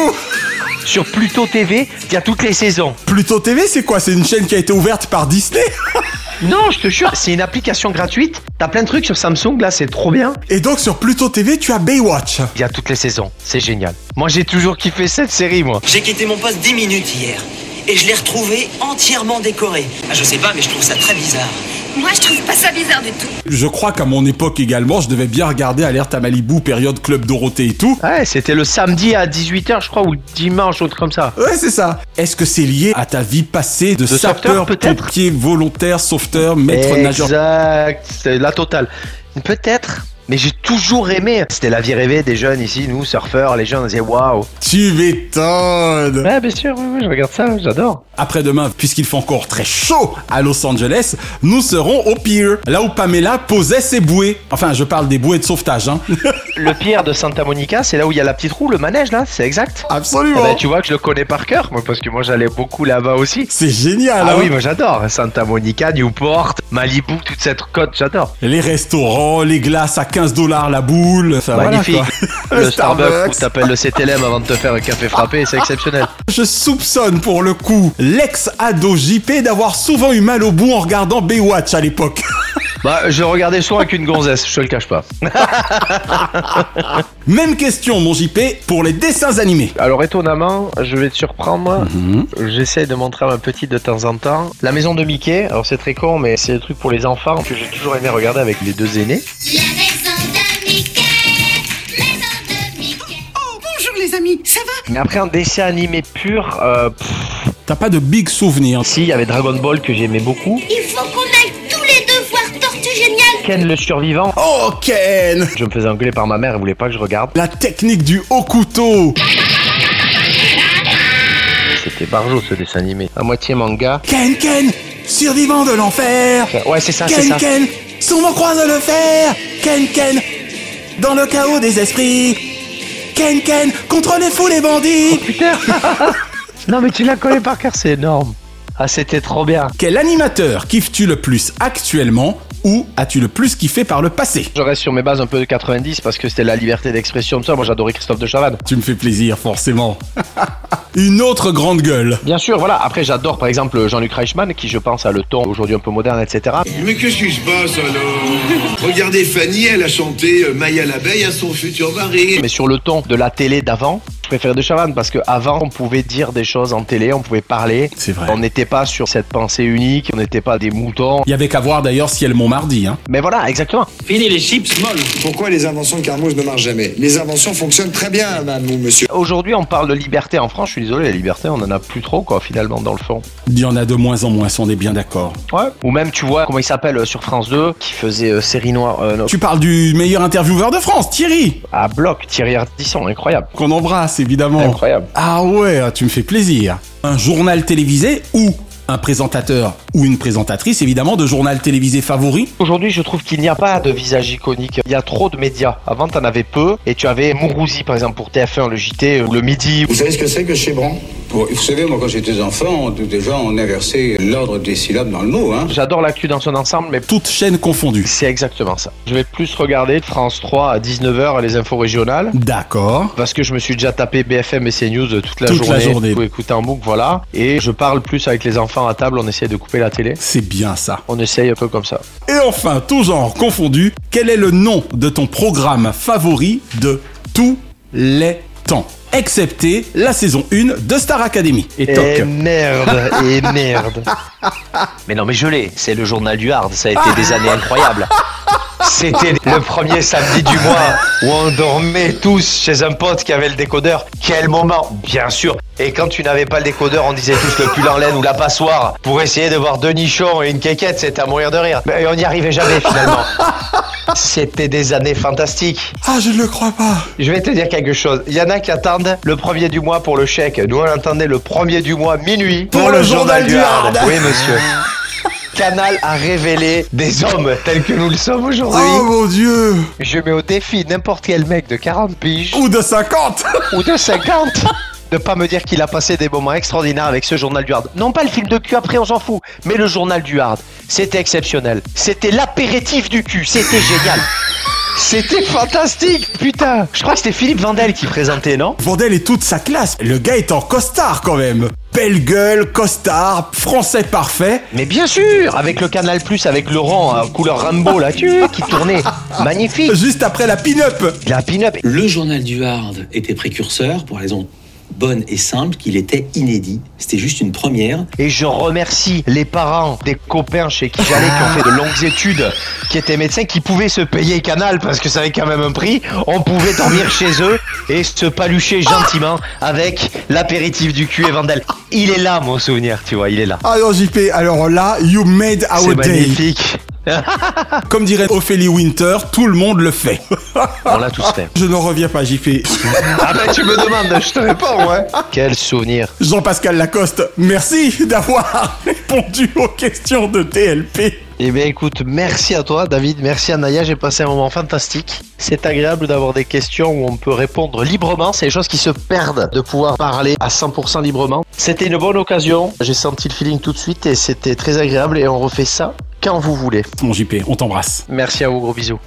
Sur Pluto TV, il y a toutes les saisons. Pluto TV, c'est quoi? C'est une chaîne qui a été ouverte par Disney? Non, je te jure, c'est une application gratuite. T'as plein de trucs sur Samsung, là, c'est trop bien. Et donc sur Pluto TV, tu as Baywatch. Il y a toutes les saisons, c'est génial. Moi, j'ai toujours kiffé cette série, moi. J'ai quitté mon poste 10 minutes hier et je l'ai retrouvé entièrement décoré. Ah, je sais pas, mais je trouve ça très bizarre. Moi, je trouve pas ça bizarre du tout. Je crois qu'à mon époque également, je devais bien regarder Alerte à Malibu, période Club Dorothée et tout. Ouais, c'était le samedi à 18h, je crois, ou le dimanche, ou autre comme ça. Ouais, c'est ça. Est-ce que c'est lié à ta vie passée de, De sapeur, pompier, volontaire, sauveteur, maître nageur? Exact, c'est la totale. Peut-être, mais j'ai toujours aimé. C'était la vie rêvée des jeunes ici, nous, surfeurs, les gens disaient waouh. Tu m'étonnes Ouais, bien sûr, ouais, ouais, je regarde ça, j'adore. Après-demain, puisqu'il fait encore très chaud à Los Angeles, nous serons au pier, là où Pamela posait ses bouées. Enfin, je parle des bouées de sauvetage, hein. Le pierre de Santa Monica, c'est là où il y a la petite roue, le manège là, c'est exact Absolument. Eh ben, tu vois que je le connais par cœur, moi, parce que moi j'allais beaucoup là-bas aussi. C'est génial, Ah hein. oui, moi j'adore. Santa Monica, Newport, Malibu, toute cette côte, j'adore. Les restaurants, les glaces à 15 dollars la boule. Voilà, Magnifique. le Starbucks où t'appelles le CTLM avant de te faire un café frappé, c'est exceptionnel. Je soupçonne pour le coup l'ex-ado JP d'avoir souvent eu mal au bout en regardant Baywatch à l'époque. Bah, je regardais souvent avec une gonzesse, je te le cache pas. Même question, mon JP, pour les dessins animés. Alors étonnamment, je vais te surprendre. J'essaie de montrer à ma petite de temps en temps. La maison de Mickey, alors c'est très con, mais c'est des trucs pour les enfants que j'ai toujours aimé regarder avec les deux aînés. Mais après, en dessin animé pur, euh, pff, T'as pas de big souvenirs. si, il y avait Dragon Ball que j'aimais beaucoup. Il faut qu'on aille tous les deux voir Tortue Géniale Ken le survivant. Oh, Ken Je me faisais engueuler par ma mère, elle voulait pas que je regarde. La technique du haut couteau. C'était barjo ce dessin animé. À moitié manga. Ken, Ken, survivant de l'enfer. Ouais, c'est ça, c'est Ken, ça. Ken, souvent croise le fer. Ken, Ken, dans le chaos des esprits. Ken, Ken, contre les fous, les bandits. Putain Non mais tu la connais par cœur, c'est énorme. Ah, c'était trop bien. Quel animateur kiffes-tu le plus actuellement ou as-tu le plus kiffé par le passé? Je reste sur mes bases un peu de 90 parce que c'était la liberté d'expression, tout ça. Moi, j'adorais Christophe de Chavannes. Tu me fais plaisir, forcément. Une autre grande gueule. Bien sûr, voilà. Après, j'adore par exemple Jean-Luc Reichmann, qui je pense a le ton aujourd'hui un peu moderne, etc. Mais qu'est-ce qui se passe alors? Regardez Fanny, elle a chanté euh, Maya l'abeille à son futur mari. Mais sur le ton de la télé d'avant, je préfère de Chavannes parce qu'avant, on pouvait dire des choses en télé, on pouvait parler. C'est vrai. On n'était pas sur cette pensée unique, on n'était pas des moutons. Il y avait qu'à voir d'ailleurs Ciel Montmardi. Hein. Mais voilà, exactement. Fini les chips molles. Pourquoi les inventions de Carmouche ne marchent jamais? Les inventions fonctionnent très bien, madame ou monsieur. Aujourd'hui, on parle de liberté en France. Je suis désolé, la liberté, on en a plus trop, quoi, finalement, dans le fond. Il y en a de moins en moins, on est bien d'accord. Ouais. Ou même, tu vois, comment il s'appelle euh, sur France 2, qui faisait euh, série noire. euh. Tu parles du meilleur intervieweur de France, Thierry À bloc, Thierry Ardisson, incroyable. Qu'on embrasse, évidemment. Incroyable. Ah ouais, tu me fais plaisir. Un journal télévisé ou un présentateur ou une présentatrice, évidemment, de journal télévisé favori. Aujourd'hui, je trouve qu'il n'y a pas de visage iconique. Il y a trop de médias. Avant, t'en avais peu. Et tu avais Mourouzi, par exemple, pour TF1, le JT, ou le Midi. Vous savez ce que c'est que Chébran Vous savez, moi, quand j'étais enfant, déjà, on inversait l'ordre des syllabes dans le mot, hein. J'adore l'actu dans son ensemble, mais Toutes chaînes confondues. c'est exactement ça. Je vais plus regarder France 3 à 19h, les infos régionales. D'accord. Parce que je me suis déjà tapé BFM et CNews toute la Toute journée. la journée. Pour écouter en boucle, voilà. Et je parle plus avec les enfants à table, on essaie de couper la télé. C'est bien ça. On essaye un peu comme ça. Et enfin, tout genre confondu, quel est le nom de ton programme favori de tous les temps? Excepté la saison 1 de Star Academy. Et toc. Et merde, et merde. Mais non, mais je l'ai. C'est le journal du hard. Ça a été des années incroyables. C'était le premier samedi du mois où on dormait tous chez un pote qui avait le décodeur. Quel moment Bien sûr. Et quand tu n'avais pas le décodeur, on disait tous le pull en laine ou la passoire pour essayer de voir deux nichons et une quéquette. C'était à mourir de rire. Mais on n'y arrivait jamais finalement. C'était des années fantastiques. Ah, je ne le crois pas. Je vais te dire quelque chose. Il y en a qui attendent le premier du mois pour le chèque. Nous, on attendait le premier du mois minuit Pour le journal du hard. Oui, monsieur. Canal a révélé des hommes tels que nous le sommes aujourd'hui. Oh mon dieu Je mets au défi n'importe quel mec de 40 piges Ou de 50 ou de 50 de pas me dire qu'il a passé des moments extraordinaires avec ce journal du hard. Non pas le film de cul après on s'en fout, mais le journal du hard. C'était exceptionnel. C'était l'apéritif du cul, c'était génial. C'était fantastique, putain. Je crois que c'était Philippe Vandel qui présentait, non Vandel et toute sa classe. Le gars est en costard quand même. Belle gueule, costard, français parfait. Mais bien sûr, avec le Canal Plus, avec Laurent en couleur Rambo là, tu qui tournait. Magnifique. Juste après la pin-up. La pin-up. Le journal du Hard était précurseur pour la raison bonne et simple qu'il était inédit. C'était juste une première. Et je remercie les parents des copains chez qui j'allais, qui ont fait de longues études, qui étaient médecins, qui pouvaient se payer Canal parce que ça avait quand même un prix. On pouvait dormir chez eux et se palucher gentiment avec l'apéritif du cul et Vandel. Il est là, mon souvenir, tu vois, il est là. Alors JP, alors là, you made C'est our day. magnifique. Comme dirait Ophélie Winter, tout le monde le fait. On l'a tous fait. Je n'en reviens pas, JP. Ah bah tu me demandes, je te réponds, ouais. Quel souvenir. Jean-Pascal Lacoste, merci d'avoir répondu aux questions de TLP. Eh bien écoute, merci à toi David, merci à Naya, j'ai passé un moment fantastique. C'est agréable d'avoir des questions où on peut répondre librement, c'est des choses qui se perdent de pouvoir parler à 100% librement. C'était une bonne occasion, j'ai senti le feeling tout de suite et c'était très agréable et on refait ça quand vous voulez. Mon JP, on t'embrasse. Merci à vous, gros bisous.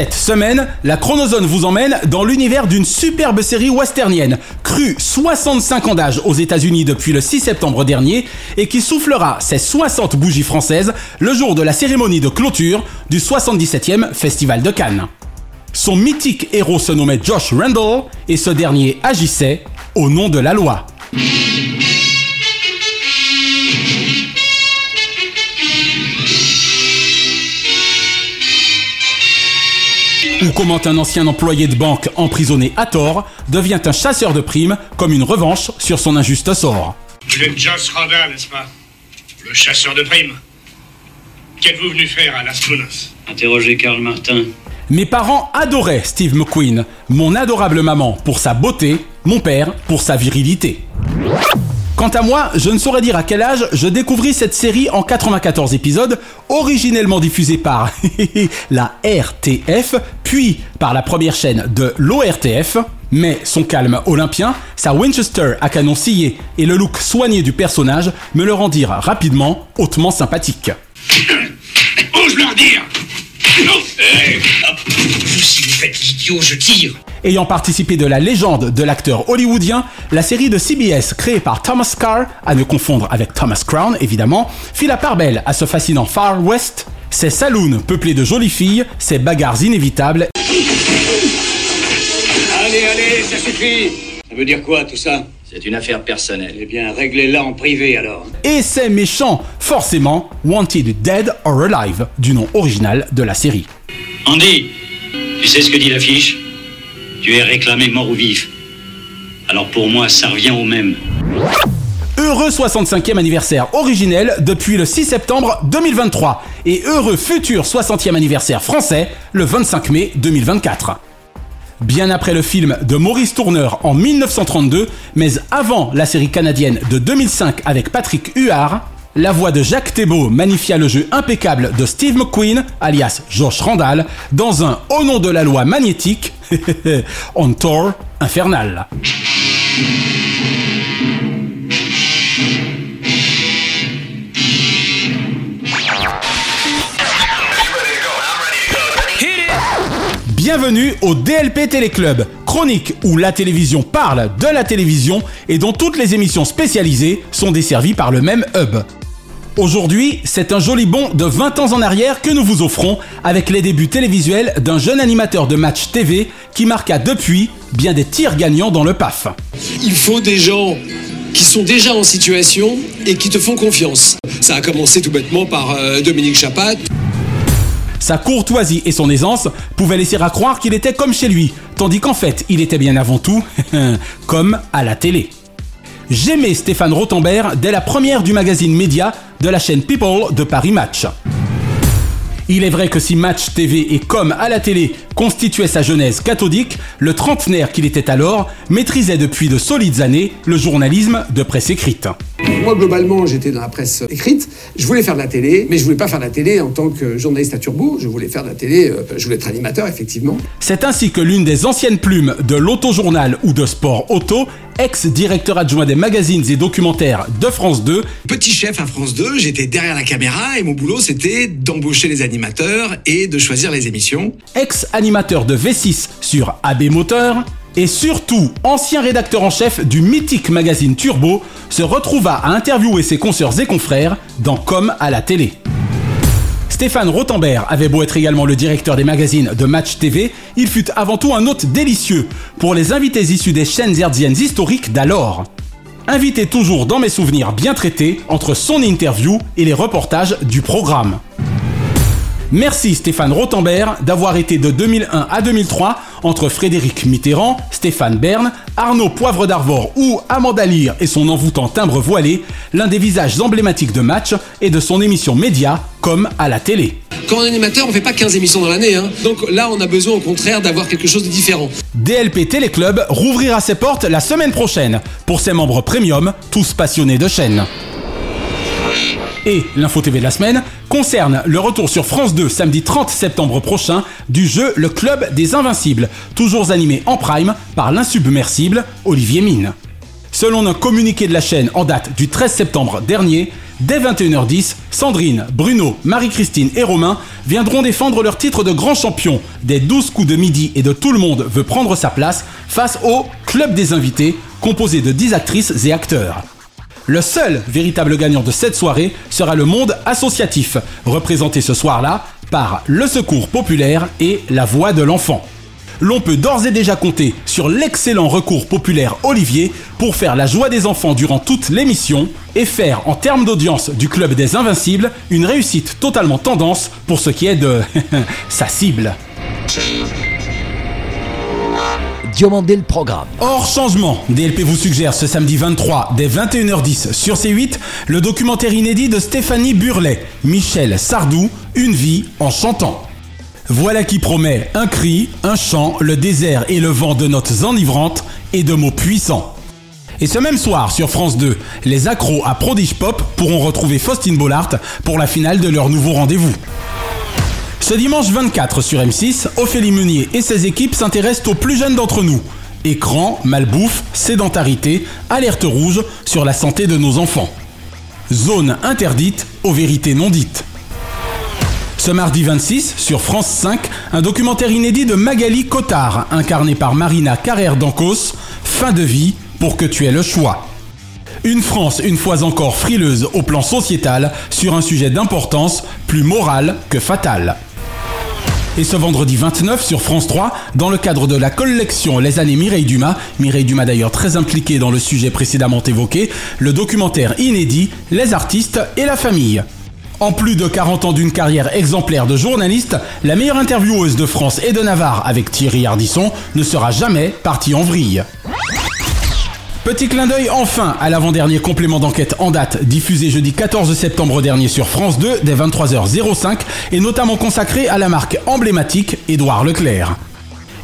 Cette semaine, la Chronozone vous emmène dans l'univers d'une superbe série westernienne, crue 65 ans d'âge aux États-Unis depuis le 6 septembre dernier et qui soufflera ses 60 bougies françaises le jour de la cérémonie de clôture du 77e Festival de Cannes. Son mythique héros se nommait Josh Randall et ce dernier agissait au nom de la loi. Ou comment un ancien employé de banque emprisonné à tort devient un chasseur de primes comme une revanche sur son injuste sort. Vous êtes Josh Randall, n'est-ce pas? Le chasseur de primes. Qu'êtes-vous venu faire à Las Tunas? Interroger Karl Martin. Mes parents adoraient Steve McQueen, mon adorable maman pour sa beauté, mon père pour sa virilité. Quant à moi, je ne saurais dire à quel âge je découvris cette série en 94 épisodes, originellement diffusée par la RTF, puis par la première chaîne de l'ORTF, Mais son calme olympien, sa Winchester à canon scié et le look soigné du personnage me le rendirent rapidement hautement sympathique. L'idiot, je tire. Ayant participé de la légende de l'acteur hollywoodien, la série de CBS créée par Thomas Carr, à ne confondre avec Thomas Crown évidemment, fit la part belle à ce fascinant Far West, ses saloons peuplés de jolies filles, ses bagarres inévitables Allez, allez, ça suffit Ça veut dire quoi tout ça? C'est une affaire personnelle. Eh bien, réglez-la en privé alors. et ses méchants, forcément Wanted Dead or Alive, du nom original de la série. Andy, tu sais ce que dit l'affiche Tu es réclamé mort ou vif. Alors pour moi, ça revient au même. Heureux 65e anniversaire originel depuis le 6 septembre 2023 et heureux futur 60e anniversaire français le 25 mai 2024. Bien après le film de Maurice Tourneur en 1932, mais avant la série canadienne de 2005 avec Patrick Huard, la voix de Jacques Thébault magnifia le jeu impeccable de Steve McQueen, alias Josh Randall, dans un Au nom de la loi magnétique, on tour infernal. Bienvenue au DLP Téléclub, chronique où la télévision parle de la télévision et dont toutes les émissions spécialisées sont desservies par le même hub. Aujourd'hui, c'est un joli bond de 20 ans en arrière que nous vous offrons avec les débuts télévisuels d'un jeune animateur de match TV qui marqua depuis bien des tirs gagnants dans le PAF. Il faut des gens qui sont déjà en situation et qui te font confiance. Ça a commencé tout bêtement par euh, Dominique Chapat. Sa courtoisie et son aisance pouvaient laisser à croire qu'il était comme chez lui, tandis qu'en fait, il était bien avant tout comme à la télé. J'aimais Stéphane Rothenberg dès la première du magazine Média de la chaîne People de Paris Match. Il est vrai que si Match TV et comme à la télé constituait sa genèse cathodique, le trentenaire qu'il était alors maîtrisait depuis de solides années le journalisme de presse écrite. Moi, globalement, j'étais dans la presse écrite. Je voulais faire de la télé, mais je voulais pas faire de la télé en tant que journaliste à turbo. Je voulais faire de la télé, euh, je voulais être animateur, effectivement. C'est ainsi que l'une des anciennes plumes de l'autojournal ou de sport auto, ex-directeur adjoint des magazines et documentaires de France 2, Petit chef à France 2, j'étais derrière la caméra et mon boulot c'était d'embaucher les animateurs et de choisir les émissions. ex-animateur de V6 sur AB Moteur, et surtout ancien rédacteur en chef du mythique magazine Turbo, se retrouva à interviewer ses consoeurs et confrères dans Comme à la télé. Stéphane Rothenberg avait beau être également le directeur des magazines de Match TV, il fut avant tout un hôte délicieux pour les invités issus des chaînes hertziennes historiques d'alors. Invité toujours dans mes souvenirs bien traités entre son interview et les reportages du programme. Merci Stéphane Rothenberg d'avoir été de 2001 à 2003 entre Frédéric Mitterrand, Stéphane Bern, Arnaud Poivre d'Arvor ou Amanda Lear et son envoûtant timbre voilé, l'un des visages emblématiques de match et de son émission média comme à la télé. Quand on est animateur, on fait pas 15 émissions dans l'année. hein. Donc là, on a besoin au contraire d'avoir quelque chose de différent. DLP Téléclub rouvrira ses portes la semaine prochaine pour ses membres premium, tous passionnés de chaîne. Et l'info TV de la semaine concerne le retour sur France 2 samedi 30 septembre prochain du jeu Le Club des Invincibles, toujours animé en prime par l'insubmersible Olivier Mine. Selon un communiqué de la chaîne en date du 13 septembre dernier, dès 21h10, Sandrine, Bruno, Marie-Christine et Romain viendront défendre leur titre de grand champion des 12 coups de midi et de Tout le monde veut prendre sa place face au Club des invités, composé de 10 actrices et acteurs. Le seul véritable gagnant de cette soirée sera le monde associatif, représenté ce soir-là par le Secours Populaire et la Voix de l'Enfant. L'on peut d'ores et déjà compter sur l'excellent recours populaire Olivier pour faire la joie des enfants durant toute l'émission et faire en termes d'audience du Club des Invincibles une réussite totalement tendance pour ce qui est de sa cible. Diomandé le programme. Hors changement, DLP vous suggère ce samedi 23 dès 21h10 sur C8 le documentaire inédit de Stéphanie Burlet, Michel Sardou, Une vie en chantant. Voilà qui promet un cri, un chant, le désert et le vent de notes enivrantes et de mots puissants. Et ce même soir sur France 2, les accros à Prodige Pop pourront retrouver Faustine Bollard pour la finale de leur nouveau rendez-vous. Ce dimanche 24 sur M6, Ophélie Meunier et ses équipes s'intéressent aux plus jeunes d'entre nous. Écran, malbouffe, sédentarité, alerte rouge sur la santé de nos enfants. Zone interdite aux vérités non dites. Ce mardi 26, sur France 5, un documentaire inédit de Magali Cotard, incarné par Marina Carrère d'Ancos, Fin de vie pour que tu aies le choix. Une France une fois encore frileuse au plan sociétal sur un sujet d'importance plus morale que fatale. Et ce vendredi 29 sur France 3, dans le cadre de la collection Les années Mireille Dumas, Mireille Dumas d'ailleurs très impliquée dans le sujet précédemment évoqué, le documentaire inédit Les artistes et la famille. En plus de 40 ans d'une carrière exemplaire de journaliste, la meilleure intervieweuse de France et de Navarre avec Thierry Ardisson ne sera jamais partie en vrille. Petit clin d'œil enfin à l'avant-dernier complément d'enquête en date diffusé jeudi 14 septembre dernier sur France 2 dès 23h05 et notamment consacré à la marque emblématique Édouard Leclerc.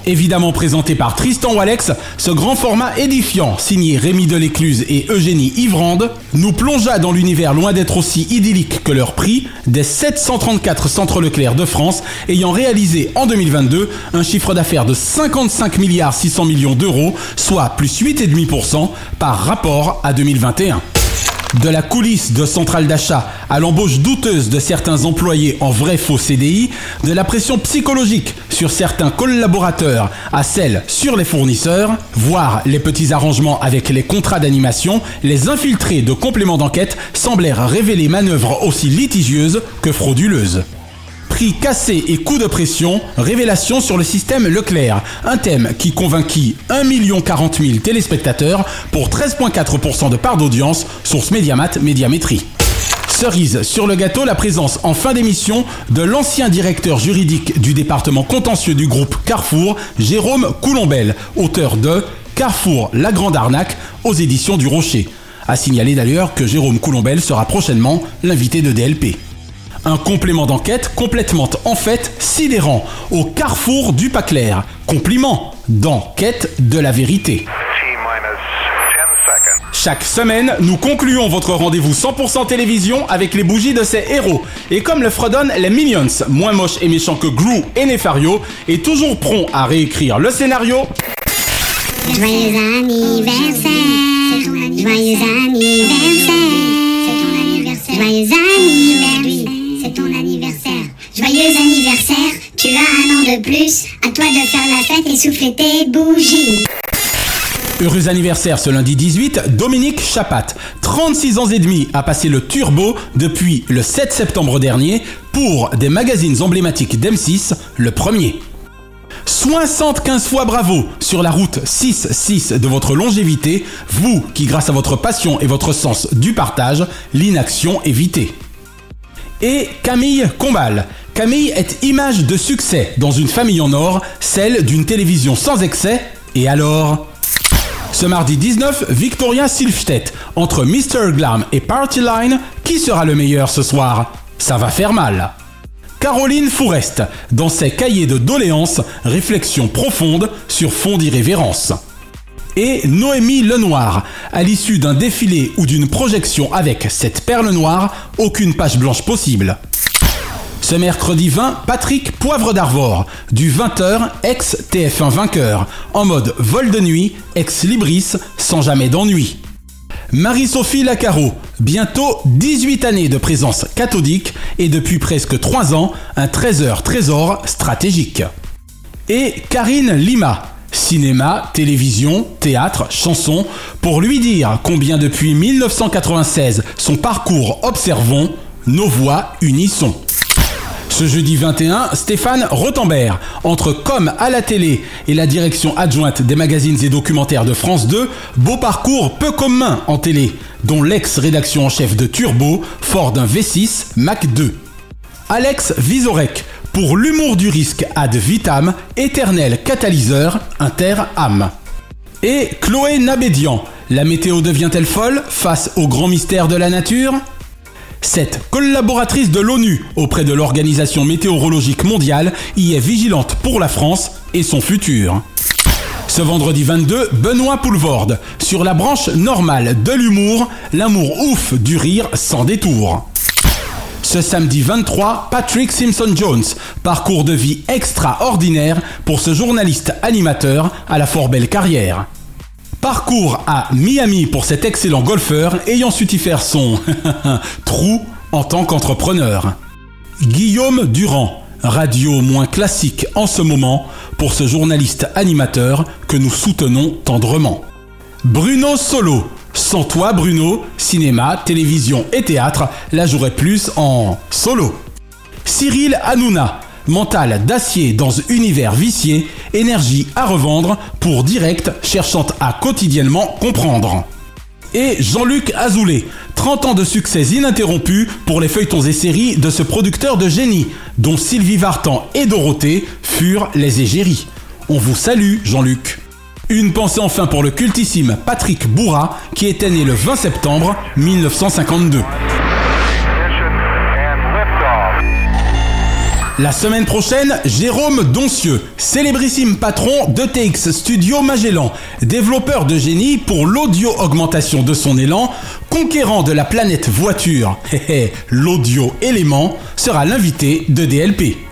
Évidemment présenté par Tristan Walex, ce grand format édifiant, signé Rémi Delécluse et Eugénie Ivrande, nous plongea dans l'univers loin d'être aussi idyllique que leur prix des 734 centres Leclerc de France ayant réalisé en 2022 un chiffre d'affaires de 55 milliards 600 millions d'euros, soit plus 8,5% par rapport à 2021. De la coulisse de centrale d'achat à l'embauche douteuse de certains employés en vrai faux CDI, de la pression psychologique sur certains collaborateurs à celle sur les fournisseurs, voire les petits arrangements avec les contrats d'animation, les infiltrés de compléments d'enquête semblèrent révéler manœuvres aussi litigieuses que frauduleuses. Prix cassé et coup de pression, révélation sur le système Leclerc. Un thème qui convainquit 1 40 000 téléspectateurs pour 13,4% de part d'audience, source Mediamat Médiamétrie. Cerise sur le gâteau, la présence en fin d'émission de l'ancien directeur juridique du département contentieux du groupe Carrefour, Jérôme Coulombel, auteur de Carrefour, la grande arnaque aux éditions du Rocher. A signaler d'ailleurs que Jérôme Coulombel sera prochainement l'invité de DLP. Un complément d'enquête complètement en fait sidérant au carrefour du pas clair. Compliment d'enquête de la vérité. Chaque semaine, nous concluons votre rendez-vous 100% télévision avec les bougies de ces héros. Et comme le fredonnent les Minions, moins moches et méchants que Gru et Nefario, et toujours prompt à réécrire le scénario. Joyeux anniversaire, joyeux anniversaire, joyeux anniversaire, c'est ton anniversaire. Joyeux anniversaire, tu as un an de plus, à toi de faire la fête et souffler tes bougies. Heureux anniversaire ce lundi 18, Dominique Chapat, 36 ans et demi, a passé le turbo depuis le 7 septembre dernier pour des magazines emblématiques d'M6, le premier. 75 fois bravo sur la route 6-6 de votre longévité, vous qui grâce à votre passion et votre sens du partage, l'inaction évitée. Et Camille Combal. Camille est image de succès dans une famille en or, celle d'une télévision sans excès. Et alors? Ce mardi 19, Victoria Silvstedt. Entre Mr. Glam et Party Line, qui sera le meilleur ce soir? Ça va faire mal. Caroline Fourest, dans ses cahiers de doléances, réflexion profonde sur fond d'irrévérence. Et Noémie Lenoir, à l'issue d'un défilé ou d'une projection avec cette perle noire, aucune page blanche possible. Ce mercredi 20, Patrick Poivre d'Arvor, du 20h, ex-TF1 vainqueur, en mode vol de nuit, ex-Libris, sans jamais d'ennui. Marie-Sophie Lacaro, bientôt 18 années de présence cathodique et depuis presque 3 ans, un trésor trésor stratégique. Et Karine Lima, cinéma, télévision, théâtre, chanson, pour lui dire combien depuis 1996 son parcours observons, nos voix unissons. Ce jeudi 21, Stéphane Rothenberg, entre Com à la télé et la direction adjointe des magazines et documentaires de France 2, beau parcours peu commun en télé, dont l'ex-rédaction en chef de Turbo, fort d'un V6 Mac 2. Alex Visorek, pour l'humour du risque ad vitam, éternel catalyseur inter-âme. Et Chloé Nabédian, la météo devient-elle folle face au grand mystère de la nature? Cette collaboratrice de l'ONU auprès de l'Organisation météorologique mondiale y est vigilante pour la France et son futur. Ce vendredi 22, Benoît Poulvorde, sur la branche normale de l'humour, l'amour ouf du rire sans détour. Ce samedi 23, Patrick Simpson Jones, parcours de vie extraordinaire pour ce journaliste animateur à la fort belle carrière. Parcours à Miami pour cet excellent golfeur ayant su y faire son trou en tant qu'entrepreneur. Guillaume Durand, radio moins classique en ce moment pour ce journaliste animateur que nous soutenons tendrement. Bruno Solo, sans toi Bruno, cinéma, télévision et théâtre, la jouerait plus en solo. Cyril Hanouna, mental d'acier dans univers vicié, énergie à revendre pour direct cherchant à quotidiennement comprendre. Et Jean-Luc Azoulay, 30 ans de succès ininterrompus pour les feuilletons et séries de ce producteur de génie, dont Sylvie Vartan et Dorothée furent les égéries. On vous salue, Jean-Luc. Une pensée enfin pour le cultissime Patrick Bourra, qui était né le 20 septembre 1952. La semaine prochaine, Jérôme Doncieux, célébrissime patron d'ETX Studio Magellan, développeur de génie pour l'audio-augmentation de son élan, conquérant de la planète voiture, l'audio-élément, sera l'invité de DLP.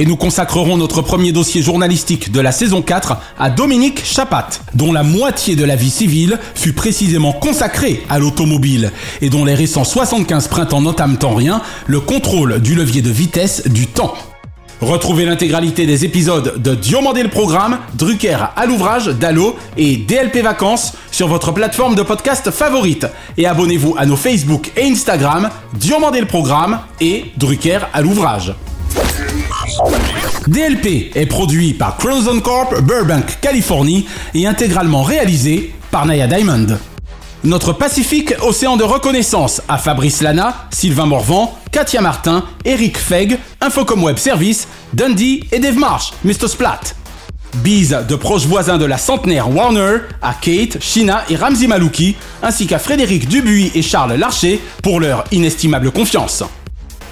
Et nous consacrerons notre premier dossier journalistique de la saison 4 à Dominique Chapat, dont la moitié de la vie civile fut précisément consacrée à l'automobile et dont les récents 75 printemps n'entament en rien le contrôle du levier de vitesse du temps. Retrouvez l'intégralité des épisodes de Diomandé le Programme, Drucker à l'ouvrage, Dallo et DLP Vacances sur votre plateforme de podcast favorite. Et abonnez-vous à nos Facebook et Instagram, Diomandé le Programme et Drucker à l'ouvrage. DLP est produit par Crimson Corp Burbank, Californie et intégralement réalisé par Naya Diamond. Notre Pacifique Océan de reconnaissance à Fabrice Lana, Sylvain Morvan, Katia Martin, Eric Feg, Infocom Web Service, Dundee et Dave Marsh, Mr. Splat. Bise de proches voisins de la centenaire Warner à Kate, Shina et Ramsey Malouki, ainsi qu'à Frédéric Dubuis et Charles Larcher pour leur inestimable confiance.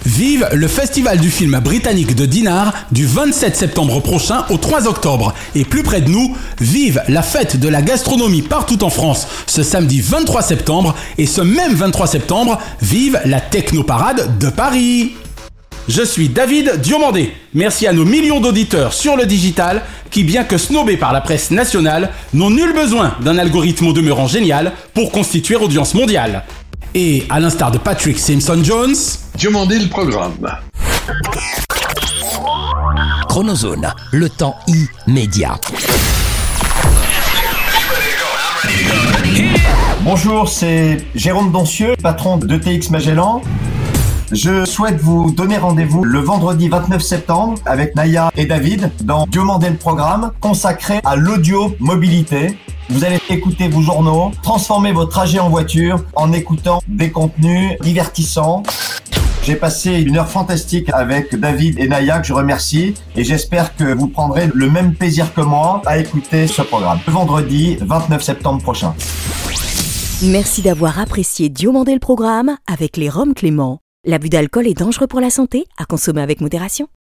Vive le festival du film britannique de Dinard du 27 septembre prochain au 3 octobre. Et plus près de nous, vive la fête de la gastronomie partout en France ce samedi 23 septembre. Et ce même 23 septembre, vive la technoparade de Paris. Je suis David Diomandé. Merci à nos millions d'auditeurs sur le digital qui, bien que snobés par la presse nationale, n'ont nul besoin d'un algorithme au demeurant génial pour constituer audience mondiale. Et à l'instar de Patrick Simpson Jones, Diomandé le programme. Chronozone, le temps immédiat. Bonjour, c'est Jérôme Doncieux, patron de TX Magellan. Je souhaite vous donner rendez-vous le vendredi 29 septembre avec Naya et David dans Diomandé le programme consacré à l'audio mobilité. Vous allez écouter vos journaux, transformer vos trajets en voiture en écoutant des contenus divertissants. J'ai passé une heure fantastique avec David et Naya que je remercie et j'espère que vous prendrez le même plaisir que moi à écouter ce programme. Le vendredi 29 septembre prochain. Merci d'avoir apprécié Diomandé le programme avec les Roms Clément. L'abus d'alcool est dangereux pour la santé, à consommer avec modération.